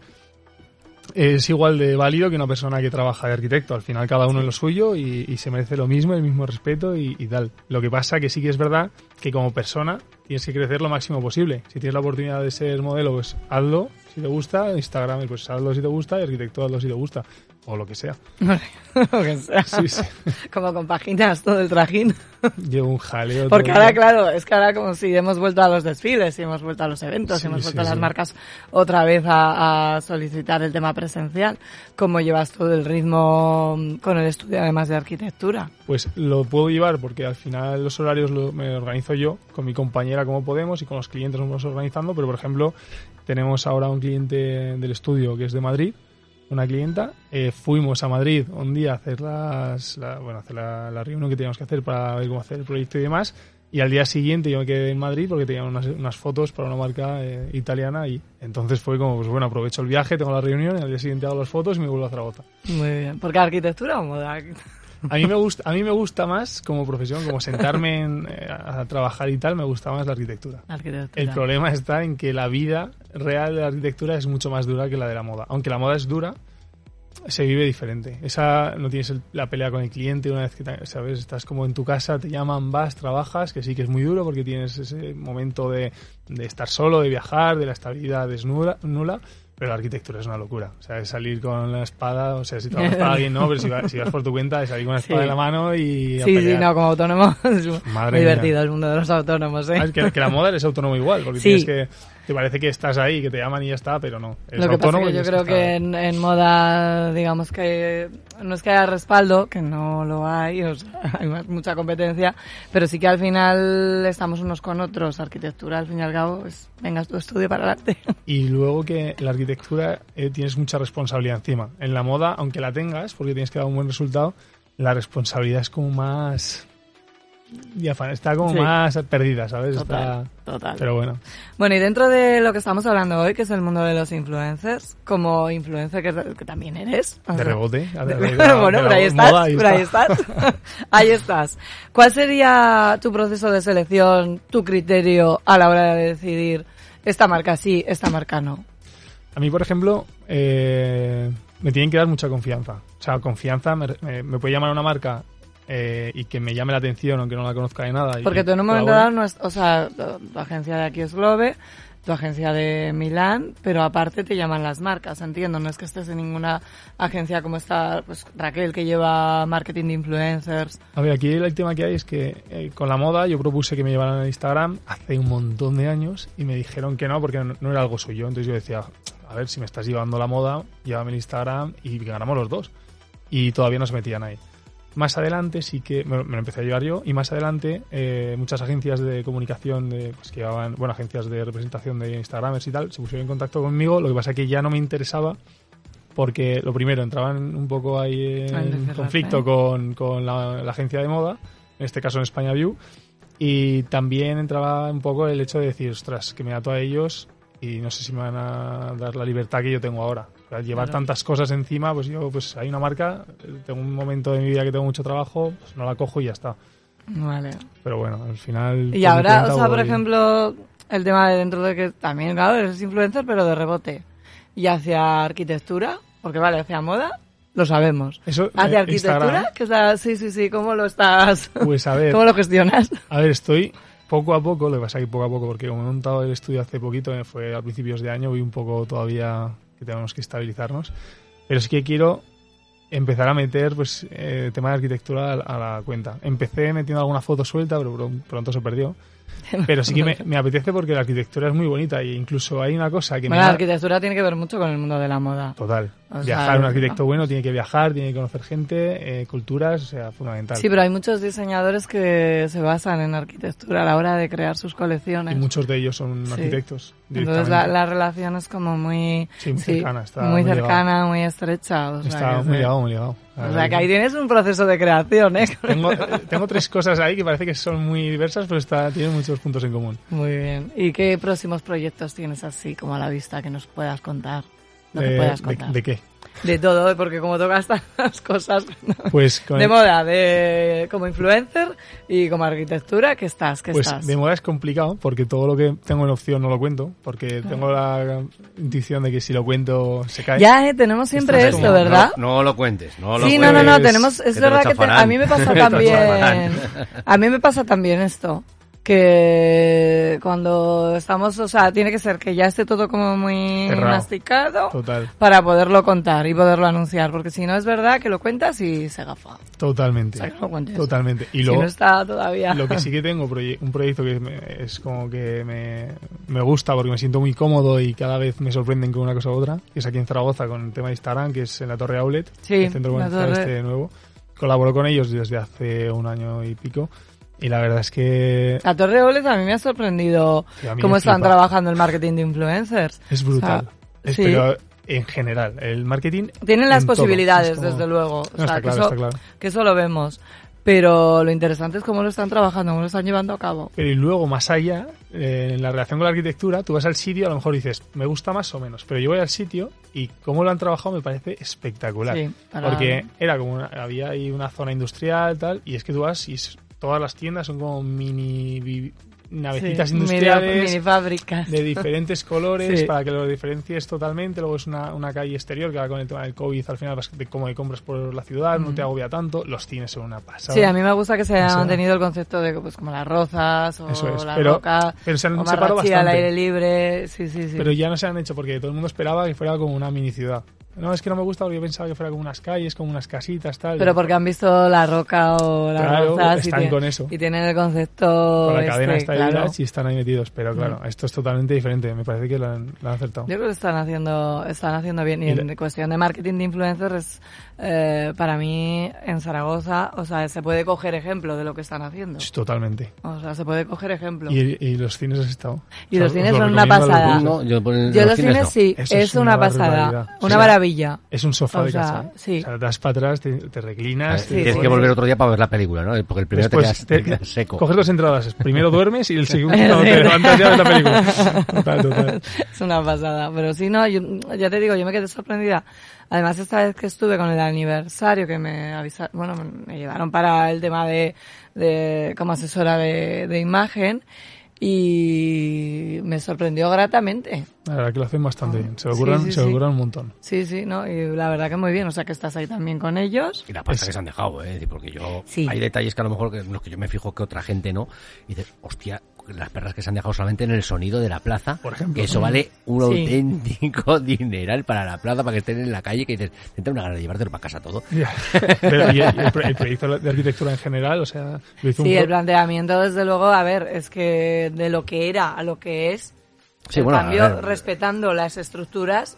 S6: es igual de válido que una persona que trabaja de arquitecto. Al final cada uno es lo suyo y, y se merece lo mismo, el mismo respeto y, y tal. Lo que pasa que sí que es verdad que como persona tienes que crecer lo máximo posible. Si tienes la oportunidad de ser modelo, pues hazlo si te gusta. Instagram, pues hazlo si te gusta. Y arquitecto, hazlo si te gusta. O lo que sea.
S3: Lo que sea.
S6: Sí, sí.
S3: Como compaginas todo el trajín.
S6: Llevo un jaleo.
S3: Porque ahora, claro, es que ahora como si hemos vuelto a los desfiles, y hemos vuelto a los eventos, y
S6: Sí,
S3: hemos
S6: sí,
S3: vuelto a las marcas otra vez a, a solicitar el tema presencial. ¿Cómo llevas todo el ritmo con el estudio además de arquitectura?
S6: Pues lo puedo llevar porque al final los horarios lo- me organizo yo con mi compañera como podemos y con los clientes nos vamos organizando, pero por ejemplo tenemos ahora un cliente del estudio que es de Madrid, una clienta, eh, fuimos a Madrid un día a hacer las, la, bueno, hacer la, la reunión que teníamos que hacer para ver cómo hacer el proyecto y demás y al día siguiente yo me quedé en Madrid porque tenía unas, unas fotos para una marca eh, italiana y entonces fue como, pues bueno, aprovecho el viaje, tengo la reunión y al día siguiente hago las fotos y me vuelvo a Zaragoza.
S3: Muy bien. ¿Porque arquitectura o moda?
S6: A mí me gusta, a mí me gusta más como profesión, como sentarme en, eh, a trabajar y tal, me gusta más la arquitectura.
S3: Arquitectura.
S6: El problema está en que la vida real de la arquitectura es mucho más dura que la de la moda. Aunque la moda es dura, se vive diferente. Esa no tienes el- la pelea con el cliente una vez que sabes, estás como en tu casa, te llaman, vas, trabajas, que sí que es muy duro porque tienes ese momento de, de estar solo, de viajar, de la estabilidad desnuda, nula. Pero la arquitectura es una locura. O sea, es salir con la espada, o sea, si trabajas para alguien, no, pero si, va- si vas por tu cuenta, es salir con la espada
S3: Sí.
S6: en la mano y. a
S3: Sí, sí, no, como autónomo es muy
S6: Madre
S3: divertido
S6: mía.
S3: el mundo de los autónomos, ¿eh?
S6: Ah, es que, que la moda eres autónomo igual, porque
S3: Sí.
S6: tienes que. Te parece que estás ahí, que te llaman y ya está, pero no. Eres
S3: Lo que pasa es que yo creo que en, en moda, digamos que no es que haya respaldo, que no lo hay, o sea, hay más- mucha competencia, pero sí que al final estamos unos con otros. Arquitectura, al fin y al cabo, es vengas tu estudio para adelante.
S6: Y luego que la arquitectura eh, tienes mucha responsabilidad encima. En la moda, aunque la tengas, porque tienes que dar un buen resultado, la responsabilidad es como más. Ya, fa- está como
S3: Sí.
S6: más perdida, ¿sabes?
S3: Total,
S6: Está-
S3: total.
S6: Pero bueno.
S3: Bueno, y dentro de lo que estamos hablando hoy, que es el mundo de los influencers, como influencer que, que también eres.
S6: De rebote. a ver, de
S3: bueno,
S6: de la
S3: ahí estás,
S6: moda,
S3: ahí
S6: está.
S3: estás. ahí estás. ¿Cuál sería tu proceso de selección, tu criterio a la hora de decidir esta marca sí, esta marca no?
S6: A mí, por ejemplo, eh, me tienen que dar mucha confianza. O sea, confianza, me, me- me puede llamar una marca eh, y que me llame la atención, aunque no la conozca de nada.
S3: Porque
S6: que
S3: tú en un momento dado, no es, o sea, tu tu agencia de aquí es Globe, tu agencia de Milán, pero aparte te llaman las marcas, entiendo, no es que estés en ninguna agencia como está pues Raquel que lleva marketing de influencers.
S6: A ver, aquí el tema que hay es que eh, con la moda yo propuse que me llevaran a Instagram hace un montón de años y me dijeron que no porque no, no era algo suyo. Entonces yo decía, a ver, si me estás llevando la moda, llévame el Instagram y ganamos los dos. Y todavía no se metían ahí. Más adelante sí que me, me lo empecé a llevar yo y más adelante eh, muchas agencias de comunicación de, pues, que llevaban, bueno, agencias de representación de Instagramers y tal, se pusieron en contacto conmigo. Lo que pasa es que ya no me interesaba porque lo primero entraban un poco ahí
S3: Ah,
S6: en conflicto con, con la, la agencia de moda, en este caso en España View, y también entraba un poco el hecho de decir, ostras, que me ato a ellos y no sé si me van a dar la libertad que yo tengo ahora. Llevar
S3: Claro.
S6: tantas cosas encima, pues yo, pues hay una marca, eh, tengo un momento de mi vida que tengo mucho trabajo, pues no la cojo y ya está.
S3: Vale.
S6: Pero bueno, al final...
S3: Y ahora, o sea, por ejemplo, el tema de dentro de que también, claro, eres influencer, pero de rebote. Y hacia arquitectura, porque vale, hacia moda, lo sabemos.
S6: Eso,
S3: Hacia
S6: eh,
S3: arquitectura,
S6: Instagram,
S3: que está, sí, sí, sí, ¿cómo lo estás?
S6: Pues a ver,
S3: ¿Cómo lo gestionas?
S6: A ver, estoy poco a poco, lo que pasa es que poco a poco, porque como he montado el estudio hace poquito, eh, fue a principios de año, voy un poco todavía que tenemos que estabilizarnos, pero sí que quiero empezar a meter pues eh, tema de arquitectura a, la cuenta. Empecé metiendo alguna foto suelta, pero pron- pronto se perdió. Pero sí que me, me apetece porque la arquitectura es muy bonita y incluso hay una cosa que
S3: Bueno,
S6: me
S3: la
S6: da-
S3: arquitectura tiene que ver mucho con el mundo de la moda.
S6: Total.
S3: O
S6: viajar,
S3: sea,
S6: un arquitecto bueno tiene que viajar, tiene que conocer gente, eh, culturas, o sea, fundamental.
S3: Sí, pero hay muchos diseñadores que se basan en arquitectura a la hora de crear sus
S6: y
S3: colecciones.
S6: muchos de ellos son
S3: Sí.
S6: arquitectos.
S3: Entonces la, la relación es como muy,
S6: Sí, muy cercana, está
S3: muy
S6: muy
S3: cercana, muy estrecha. O sea,
S6: Está muy
S3: sí.
S6: ligado, muy ligado.
S3: O sea, que ahí tienes un proceso de creación, ¿eh?
S6: Tengo, tengo tres cosas ahí que parece que son muy diversas, pero está, tienen muchos puntos en común.
S3: Muy bien. ¿Y qué próximos proyectos tienes así como a la vista que nos puedas contar? Lo que
S6: Eh,
S3: puedas
S6: de,
S3: contar.
S6: de qué?
S3: De todo, porque como tocas tantas cosas ¿no?
S6: Pues, con
S3: de
S6: el-
S3: moda, de como influencer y como arquitectura, ¿qué estás? ¿Qué
S6: pues
S3: estás?
S6: de moda es complicado porque todo lo que tengo en opción no lo cuento, porque tengo la intuición de que si lo cuento se cae.
S3: Ya, eh, tenemos siempre
S6: Estás
S3: esto,
S6: como-
S3: ¿verdad?
S4: No, no lo cuentes, no lo
S3: sí, no,
S4: cuentes.
S3: no, no,
S6: pues,
S3: tenemos, es
S4: que te
S3: verdad que te- a mí me pasa también, a mí me pasa también esto, que cuando estamos, o sea, tiene que ser que ya esté todo como muy
S6: Cerrado.
S3: masticado
S6: Total,
S3: para poderlo contar y poderlo anunciar, porque si no es verdad que lo cuentas y se gafa.
S6: totalmente.
S3: O sea, que no cuentes.
S6: Totalmente. Y
S3: si
S6: luego,
S3: no está todavía.
S6: lo que sí que tengo, proye- un proyecto que me- es como que me, me gusta porque me siento muy cómodo y cada vez me sorprenden con una cosa u otra, que es aquí en Zaragoza con el tema de Instagram, que es en la Torre Outlet,
S3: Sí,
S6: el centro comercial este nuevo. Colaboro con ellos desde hace un año y pico y la verdad es que
S3: La Torre Oles a mí me ha sorprendido
S6: Sí, a
S3: cómo están
S6: flipa.
S3: trabajando el marketing de influencers.
S6: es brutal.
S3: O sea,
S6: Es-
S3: sí.
S6: Pero en general, el marketing...
S3: Tienen las posibilidades,
S6: como-
S3: desde luego. O
S6: No,
S3: sea,
S6: está
S3: que,
S6: claro,
S3: eso,
S6: está claro.
S3: que eso lo vemos. Pero lo interesante es cómo lo están trabajando, cómo lo están llevando a cabo.
S6: Pero y luego, más allá, eh, en la relación con la arquitectura, tú vas al sitio, a lo mejor dices, me gusta más o menos, pero yo voy al sitio y cómo lo han trabajado me parece espectacular.
S3: Sí, para-
S6: Porque era como una- había ahí una zona industrial tal, y es que tú vas y es- todas las tiendas son como mini navecitas
S3: Sí,
S6: industriales
S3: Mini, fábricas.
S6: de diferentes colores
S3: Sí.
S6: para que lo diferencies totalmente. Luego es una, una calle exterior que ahora con el tema del COVID al final vas de cómo de compras por la ciudad, no te agobia tanto. Los cines son una pasada.
S3: Sí, a mí me gusta que se haya mantenido el concepto de pues como las rozas o
S6: Eso es,
S3: la
S6: pero-
S3: roca
S6: pero se han
S3: o
S6: separado
S3: Marrachí al
S6: bastante.
S3: aire libre. Sí, sí, sí.
S6: Pero ya no se han hecho porque todo el mundo esperaba que fuera como una mini ciudad. No, es que no me gusta porque yo pensaba que fuera como unas calles, como unas casitas, tal.
S3: Pero porque han visto la roca o las
S6: Claro,
S3: y,
S6: están
S3: tienen-
S6: con eso.
S3: y tienen el concepto
S6: con la
S3: este,
S6: cadena está
S3: claro.
S6: ahí y están ahí metidos. Pero claro, esto es totalmente diferente. Me parece que lo han, lo han acertado.
S3: Yo creo que están haciendo, están haciendo bien. Y
S6: Y
S3: en
S6: la-
S3: cuestión de marketing de influencers, es, eh, para mí, en Zaragoza, o sea, se puede coger ejemplo de lo que están haciendo.
S6: Sí, Totalmente.
S3: O sea, se puede coger ejemplo.
S6: Y, y los cines has estado.
S3: Y los
S6: os
S3: cines
S6: lo
S3: son una
S6: los
S3: pasada.
S4: No, yo,
S3: Yo
S4: los
S3: los cines
S4: no.
S3: sí,
S6: Eso
S3: es,
S6: es
S3: una,
S6: una
S3: pasada, una
S6: Sí.
S3: maravilla.
S6: Es un sofá
S3: O
S6: de
S3: sea,
S6: casa.
S3: sí.
S6: O sea, das para atrás, te, te reclinas.
S3: Sí,
S6: te
S4: Tienes
S3: sí.
S4: que volver otro día para ver la película, ¿no? Porque el primero te,
S6: Después
S4: quedas, te quedas seco.
S6: Coges dos entradas. Primero duermes y el segundo cuando te levantas ya ves la película. Total, total.
S3: Es una pasada. Pero sí, no, yo, ya te digo, yo me quedé sorprendida. Además, esta vez que estuve con el aniversario que me avisaron, bueno, me llevaron para el tema de, de como asesora de, de imagen, y me sorprendió gratamente.
S6: La verdad que lo hacen bastante bien. Se lo
S3: Sí,
S6: ocurran,
S3: sí,
S6: se lo
S3: sí.
S6: ocurran un montón.
S3: Sí, sí, ¿no? Y la verdad que muy bien, o sea que estás ahí también con ellos.
S4: Y la pasta
S6: Es-
S4: que se han dejado, ¿eh? Porque yo.
S3: Sí.
S4: Hay detalles que a lo mejor que, en los que yo me fijo que otra gente no. Y dices, hostia, las perras que se han dejado solamente en el sonido de la plaza.
S6: Por ejemplo.
S4: Que eso vale un
S3: Sí.
S4: auténtico dineral para la plaza, para que estén en la calle. Que dices, te entra una gana de llevártelo para casa todo.
S6: Pero, y el, el pro- el proyecto de arquitectura en general, o sea, lo hizo
S3: Sí, el planteamiento, desde luego, a ver, es que de lo que era a lo que es,
S4: Sí,
S3: el
S4: bueno, a
S3: cambio respetando las estructuras,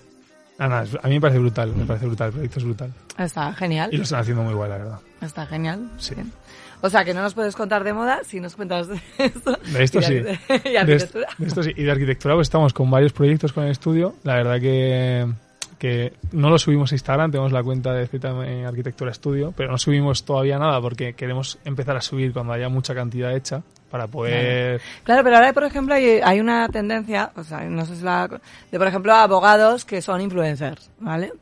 S6: Ah, a mí me parece brutal, me parece brutal, el proyecto es brutal.
S3: está genial.
S6: Y lo están haciendo muy guay, la verdad.
S3: Está genial.
S6: Sí.
S3: Bien. O sea, que no nos puedes contar de moda si nos cuentas de esto.
S6: De esto
S3: y
S6: sí.
S3: de- y
S6: De,
S3: arquitectura.
S6: est- de esto sí. Y de arquitectura pues estamos con varios proyectos con el estudio. La verdad que, que no lo subimos a Instagram, tenemos la cuenta de Z Arquitectura Estudio, pero no subimos todavía nada porque queremos empezar a subir cuando haya mucha cantidad hecha para poder...
S3: Claro, pero ahora, por ejemplo, hay, hay una tendencia, o sea, no sé si la... De, por ejemplo, abogados que son influencers, ¿vale?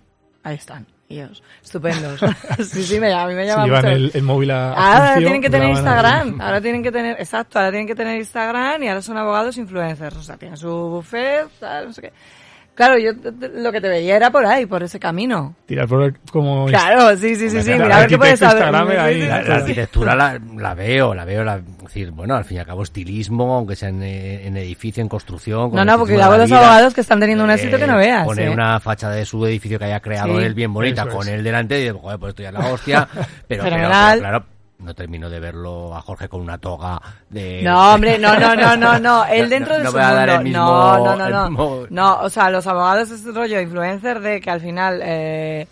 S3: Ahí están, ellos, estupendos. sí, sí, me, a mí me llama mucho.
S6: el, el móvil a,
S3: Ahora tienen que tener. Instagram, ahora tienen que tener, exacto, ahora tienen que tener Instagram y ahora son abogados influencers, o sea, tienen su buffet, tal, no sé qué. Claro, yo te- te- lo que te veía era por ahí, por ese camino.
S6: Tirar por como...
S3: Claro, sí, sí, sí, sí, mira, a ver qué puedes saber.
S4: La, la arquitectura la, la veo, la veo, la, es decir, bueno, al fin y al cabo estilismo, aunque sea en, eh, en edificio, en construcción. con
S3: No,
S4: el
S3: no, porque luego los abogados que están teniendo un éxito que no veas,
S4: Poner
S3: ¿eh?
S4: una fachada de su edificio que haya creado
S3: Sí.
S4: él bien bonita
S6: Eso
S4: con
S6: es.
S4: él delante y dices, joder, pues esto ya es la hostia. Pero, pero, pero claro, no termino de verlo a Jorge con una toga de...
S3: No, hombre, no, no, no, no, no. Él dentro
S4: no,
S3: de
S4: no
S3: su
S4: voy a dar
S3: mundo.
S4: el mismo-
S3: no, no, no, no.
S4: mismo-
S3: No, o sea, los abogados es rollo influencer de que al final, eh,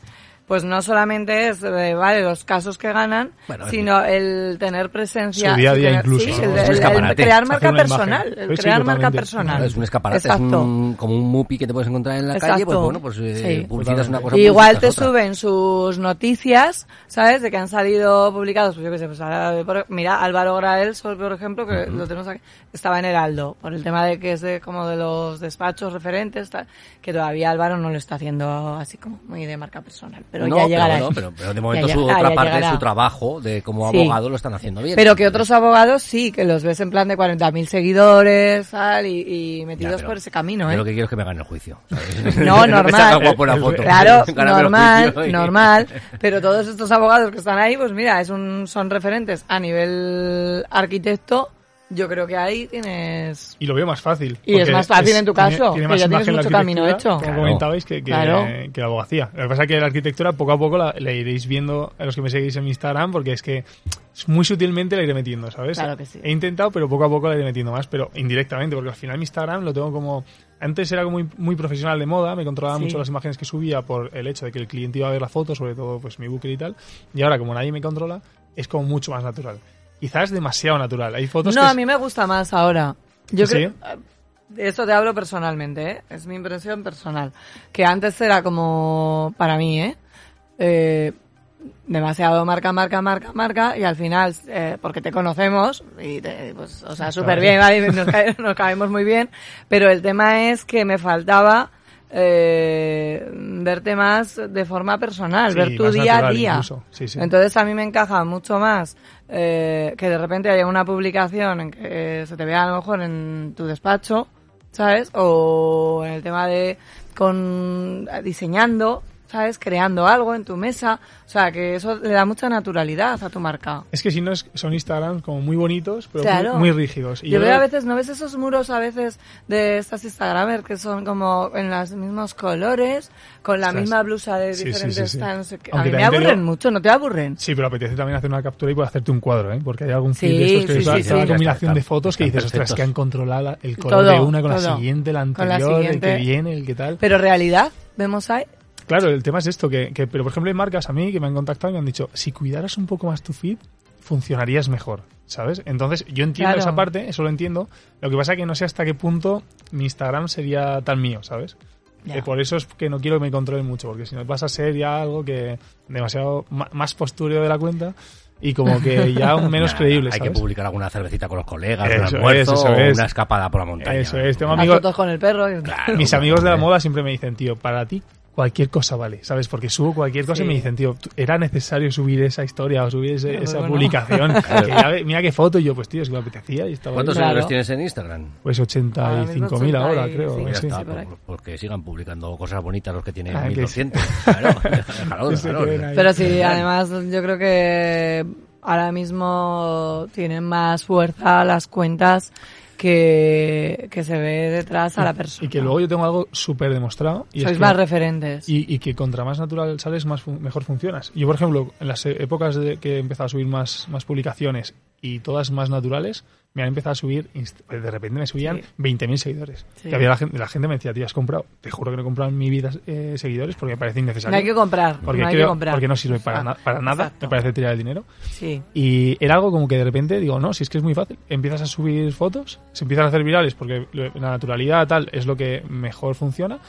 S3: pues no solamente es, eh, vale, los casos que ganan,
S4: Bueno,
S3: sino el tener presencia.
S6: Su día a día
S3: tener-
S6: incluso,
S3: Sí,
S6: ¿no?
S3: el,
S6: Es un
S3: el- crear marca personal. El
S6: Sí, sí,
S3: crear marca personal.
S4: Es un escaparate,
S3: Exacto.
S4: es un, como un mupi que te puedes encontrar en la calle, pues bueno, pues eh,
S3: Sí.
S4: publicitas una cosa.
S3: Igual te
S4: otra.
S3: suben sus noticias, ¿sabes? De que han salido publicados, pues yo qué sé, pues ahora, por- mira, Álvaro Grael, por ejemplo, que lo tenemos aquí, estaba en Heraldo, por el tema de que es de, como de los despachos referentes, tal, que todavía Álvaro no lo está haciendo así como muy de marca personal, pero
S4: no,
S3: ya
S4: pero,
S3: llegará.
S4: bueno,
S3: ahí.
S4: pero, pero de momento
S3: Ya
S4: su
S3: llega-
S4: otra
S3: ya
S4: parte de
S3: llegará.
S4: su trabajo de como
S3: Sí.
S4: abogado lo están haciendo bien.
S3: Pero que otros abogados sí, que los ves en plan de 40.000 seguidores, tal, y, metidos
S4: pero
S3: por ese camino,
S4: Yo
S3: ¿eh?
S4: lo que quiero es que me gane el juicio. ¿sabes?
S3: No,
S4: me
S3: normal.
S4: guapo en la foto.
S3: Claro, normal,
S4: y-
S3: normal. Pero todos estos abogados que están ahí, pues mira, es un, son referentes a nivel arquitecto. Yo creo que ahí tienes...
S6: Y lo veo más fácil.
S3: Y es más fácil en tu
S6: tiene-
S3: caso,
S6: tiene
S3: que
S6: más
S3: ya tienes
S6: la
S3: mucho camino hecho.
S6: Como
S4: Claro.
S6: comentabais, que, que,
S3: Claro.
S6: que la abogacía. Lo que pasa es que la arquitectura poco a poco la, la iréis viendo a los que me seguís en mi Instagram, porque es que muy sutilmente la iré metiendo, ¿sabes?
S3: Claro que sí.
S6: He intentado, pero poco a poco la iré metiendo más, pero indirectamente, porque al final mi Instagram lo tengo como... Antes era como muy, muy profesional de moda, me controlaba
S3: Sí.
S6: mucho las imágenes que subía por el hecho de que el cliente iba a ver la foto, sobre todo pues mi booker y tal. Y ahora, como nadie me controla, es como mucho más natural. Quizás demasiado natural. Hay fotos
S3: No,
S6: que
S3: a mí me gusta más ahora. Yo
S6: ¿Sí?
S3: creo... De esto te hablo personalmente, ¿eh? Es mi impresión personal. Que antes era como, para mí, ¿eh? Eh, demasiado marca, marca, marca, marca, y al final, eh, porque te conocemos, y te, pues, o sea, súper bien, ¿vale? Nos, nos caemos muy bien, pero el tema es que me faltaba eh, verte más de forma personal,
S6: Sí,
S3: ver tu día a día.
S6: Sí, sí.
S3: Entonces a mí me encaja mucho más eh, que de repente haya una publicación en que se te vea a lo mejor en tu despacho, ¿sabes? O en el tema de con diseñando, ¿sabes? Creando algo en tu mesa. O sea, que eso le da mucha naturalidad a tu marca.
S6: Es que si no es, son Instagrams como muy bonitos, pero
S3: Claro.
S6: muy, muy rígidos. Y
S3: yo veo a veces, ¿no ves esos muros a veces de estas Instagramers que son como en los mismos colores, con la
S6: Ostras.
S3: misma blusa de
S6: Sí, sí,
S3: diferentes
S6: sí, sí.
S3: tal, no sé qué? A
S6: Aunque
S3: mí me aburren
S6: digo-
S3: mucho, ¿no te aburren?
S6: Sí, pero apetece también hacer una captura y poder hacerte un cuadro, ¿eh? Porque hay algún
S3: Sí,
S6: feed de estos que
S3: sí,
S6: es la combinación de fotos que dices, ostras, que han controlado la- el color
S3: Todo,
S6: de una con la siguiente, la anterior, el que viene, el que tal.
S3: Pero realidad, vemos ahí.
S6: Claro, el tema es esto, que, que- pero por ejemplo hay marcas a mí que me han contactado y me han dicho, si cuidaras un poco más tu feed, funcionarías mejor, ¿sabes? Entonces yo entiendo
S3: Claro.
S6: esa parte, eso lo entiendo, lo que pasa es que no sé hasta qué punto mi Instagram sería tan mío, ¿sabes?
S3: Ya.
S6: Eh, por eso es que no quiero que me controlen mucho, porque si no pasa a ser ya algo que demasiado ma- más postureo de la cuenta y como que ya menos
S4: Nah,
S6: creíble,
S4: Hay que publicar alguna cervecita con los colegas,
S6: Eso
S4: un almuerzo,
S6: eso
S4: o
S6: es.
S4: una escapada por la montaña.
S6: Eso es, tengo amigos,
S3: fotos con el perro.
S4: Claro,
S6: mis amigos de la moda siempre me dicen, tío, para ti, cualquier cosa vale, ¿sabes? Porque subo cualquier cosa y me dicen, tío, era necesario subir esa historia o subir ese- esa
S3: bueno.
S6: publicación. Que ya ve- mira qué foto, y yo, pues tío, es que me apetecía y estaba
S4: ¿Cuántos.
S3: Claro.
S4: seguidores tienes en Instagram?
S6: Pues
S3: Ahora mismo
S6: 85.000 ahora,
S3: 80 y-
S6: creo.
S3: sí,
S6: sí.
S4: está,
S3: por
S4: porque sigan publicando cosas bonitas los que tienen
S6: Ah, que
S4: 1200. Claro, déjalo, déjalo.
S6: ahí.
S3: Pero sí, además yo creo que ahora mismo tienen más fuerza las cuentas que, que se ve detrás a la persona.
S6: Y que luego yo tengo algo súper demostrado. Y es
S3: Sois
S6: que-
S3: más referentes.
S6: Y, y que contra más natural sales, más fun- mejor funcionas. Yo, por ejemplo, en las e- épocas de que he empezado a subir más, más publicaciones y todas más naturales, me han empezado a subir, de repente me subían
S3: Sí.
S6: 20.000 seguidores.
S3: Sí.
S6: Que había la gente, la gente me decía, tío, has comprado. Te juro que no he comprado en mi vida eh, seguidores porque me parece innecesario.
S3: No hay que comprar.
S6: porque,
S3: no hay
S6: creo-
S3: que comprar.
S6: porque no sirve para, na- para nada,
S3: Exacto.
S6: me parece tirar el dinero.
S3: Sí.
S6: Y era algo como que de repente digo, no, si es que es muy fácil. Empiezas a subir fotos, se empiezan a hacer virales porque la naturalidad tal es lo que mejor funciona.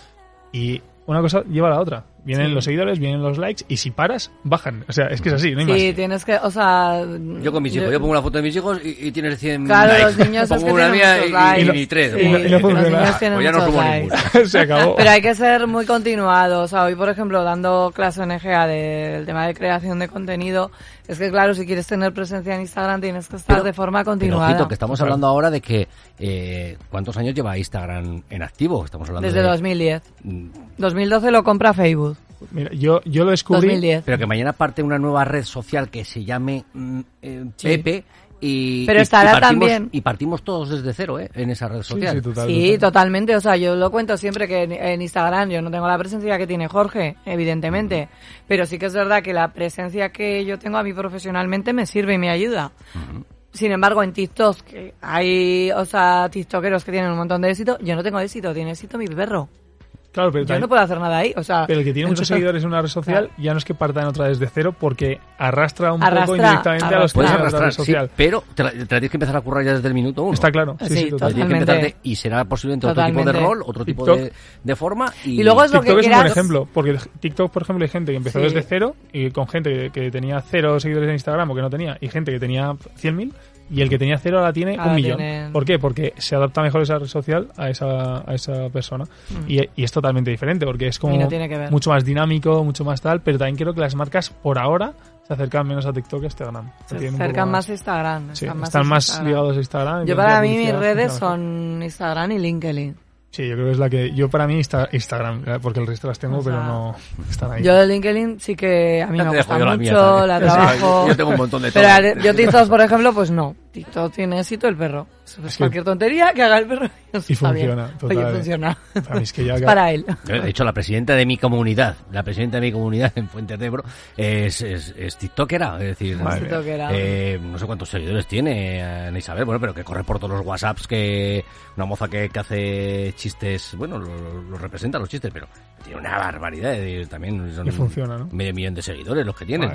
S6: Y una cosa lleva a la otra. Vienen
S3: Sí.
S6: los seguidores, vienen los likes y si paras, bajan. O sea, es que es así, no hay
S3: Sí,
S6: más.
S3: tienes que, o sea...
S4: Yo con mis hijos, yo pongo una foto de mis hijos y, y tienes 100
S3: Claro,
S4: likes.
S3: los niños es
S4: pongo
S3: que
S4: una
S3: tienen
S4: mía y,
S3: likes.
S4: y ni tres.
S3: Sí,
S6: Y no- y
S3: los niños tienen
S4: Pues ya no
S3: likes.
S4: ninguna.
S6: se acabó.
S3: Pero hay que ser muy continuado. O sea, hoy, por ejemplo, dando clase en EGA del tema de creación de contenido, es que, claro, si quieres tener presencia en Instagram, tienes que estar
S4: Pero-
S3: de forma
S4: Pero
S3: continuada.
S4: ojito, que estamos hablando ahora de que eh, ¿cuántos años lleva Instagram en activo? Estamos hablando
S3: Desde
S4: de
S3: 2010.
S4: Mm,
S3: 2012 lo compra Facebook.
S6: Mira, yo, yo lo descubrí.
S3: 2010.
S4: Pero que mañana parte una nueva red social que se llame mm, eh,
S3: Sí.
S4: Pepe y,
S3: Pero estará
S4: y partimos,
S3: también-
S4: y partimos todos desde cero, ¿eh? En esa red social.
S6: sí, total,
S3: Sí,
S6: total.
S3: totalmente. O sea, yo lo cuento siempre que en, en Instagram yo no tengo la presencia que tiene Jorge, evidentemente. Pero sí que es verdad que la presencia que yo tengo a mí profesionalmente me sirve y me ayuda. Sin embargo, en TikTok, que hay, o sea, tiktokeros que tienen un montón de éxito, yo no tengo éxito, tiene éxito mi perro.
S6: Claro, pero,
S3: Yo
S6: también-
S3: no puedo hacer nada ahí, o sea...
S6: pero el que tiene muchos seguidores en una red social ya no es que parta en otra desde cero porque arrastra un
S3: Arrastra,
S6: poco indirectamente a los que tienen otra red
S4: sí,
S6: social.
S4: pero te la, te la tienes que empezar a currar ya desde el minuto uno.
S6: Está claro. Sí,
S3: Sí,
S6: sí, total.
S4: Tienes que
S3: Totalmente.
S4: de- y será posiblemente otro tipo de rol, otro tipo
S6: TikTok.
S4: de, de forma. Y,
S3: Y luego es lo que
S6: TikTok es un buen ejemplo, porque TikTok, por ejemplo, hay gente que empezó
S3: Sí.
S6: desde cero y con gente que, que tenía cero seguidores en Instagram o que no tenía, y gente que tenía 100.000 y el que tenía cero ahora tiene
S3: Ahora
S6: un millón.
S3: tienen-
S6: ¿Por qué? Porque se adapta mejor esa red social a esa, a esa persona. Y, y es totalmente diferente, porque es como
S3: Mm. No
S6: mucho más dinámico, mucho más tal, pero también creo que las marcas por ahora se acercan menos a TikTok que a Instagram.
S3: Se acercan más a Instagram.
S6: Sí,
S3: están más,
S6: están
S3: en
S6: más
S3: Instagram.
S6: ligados a Instagram.
S3: Yo para mí mis redes son Instagram y LinkedIn.
S6: Sí, yo creo que es la que... Yo para mí Insta- Instagram, eh, porque el resto las tengo,
S3: O sea,
S6: pero no están ahí.
S3: Yo de LinkedIn sí que a mí
S4: Ya
S3: me gusta
S4: yo la
S3: mucho,
S4: mía
S3: la trabajo.
S4: yo tengo un montón de
S3: Pero
S4: todo.
S3: a- yo TikTok, por ejemplo, pues no. TikTok tiene éxito el perro. Es
S6: que-
S3: cualquier tontería que haga el perro. eso
S6: Y
S3: bien.
S6: funciona,
S3: Oye, funciona.
S6: Que ya...
S3: Para él.
S4: De hecho, la presidenta de mi comunidad, la presidenta de mi comunidad en Fuente de Ebro, es, es, es tiktokera, es decir.
S3: TikTokera.
S4: eh, no sé cuántos seguidores tiene Ana Isabel, bueno, pero que corre por todos los WhatsApps, que una moza que, que hace chistes, bueno, lo- lo representa los chistes, pero tiene una barbaridad, de- también son
S6: funciona, ¿no?
S4: medio millón de seguidores los que tiene.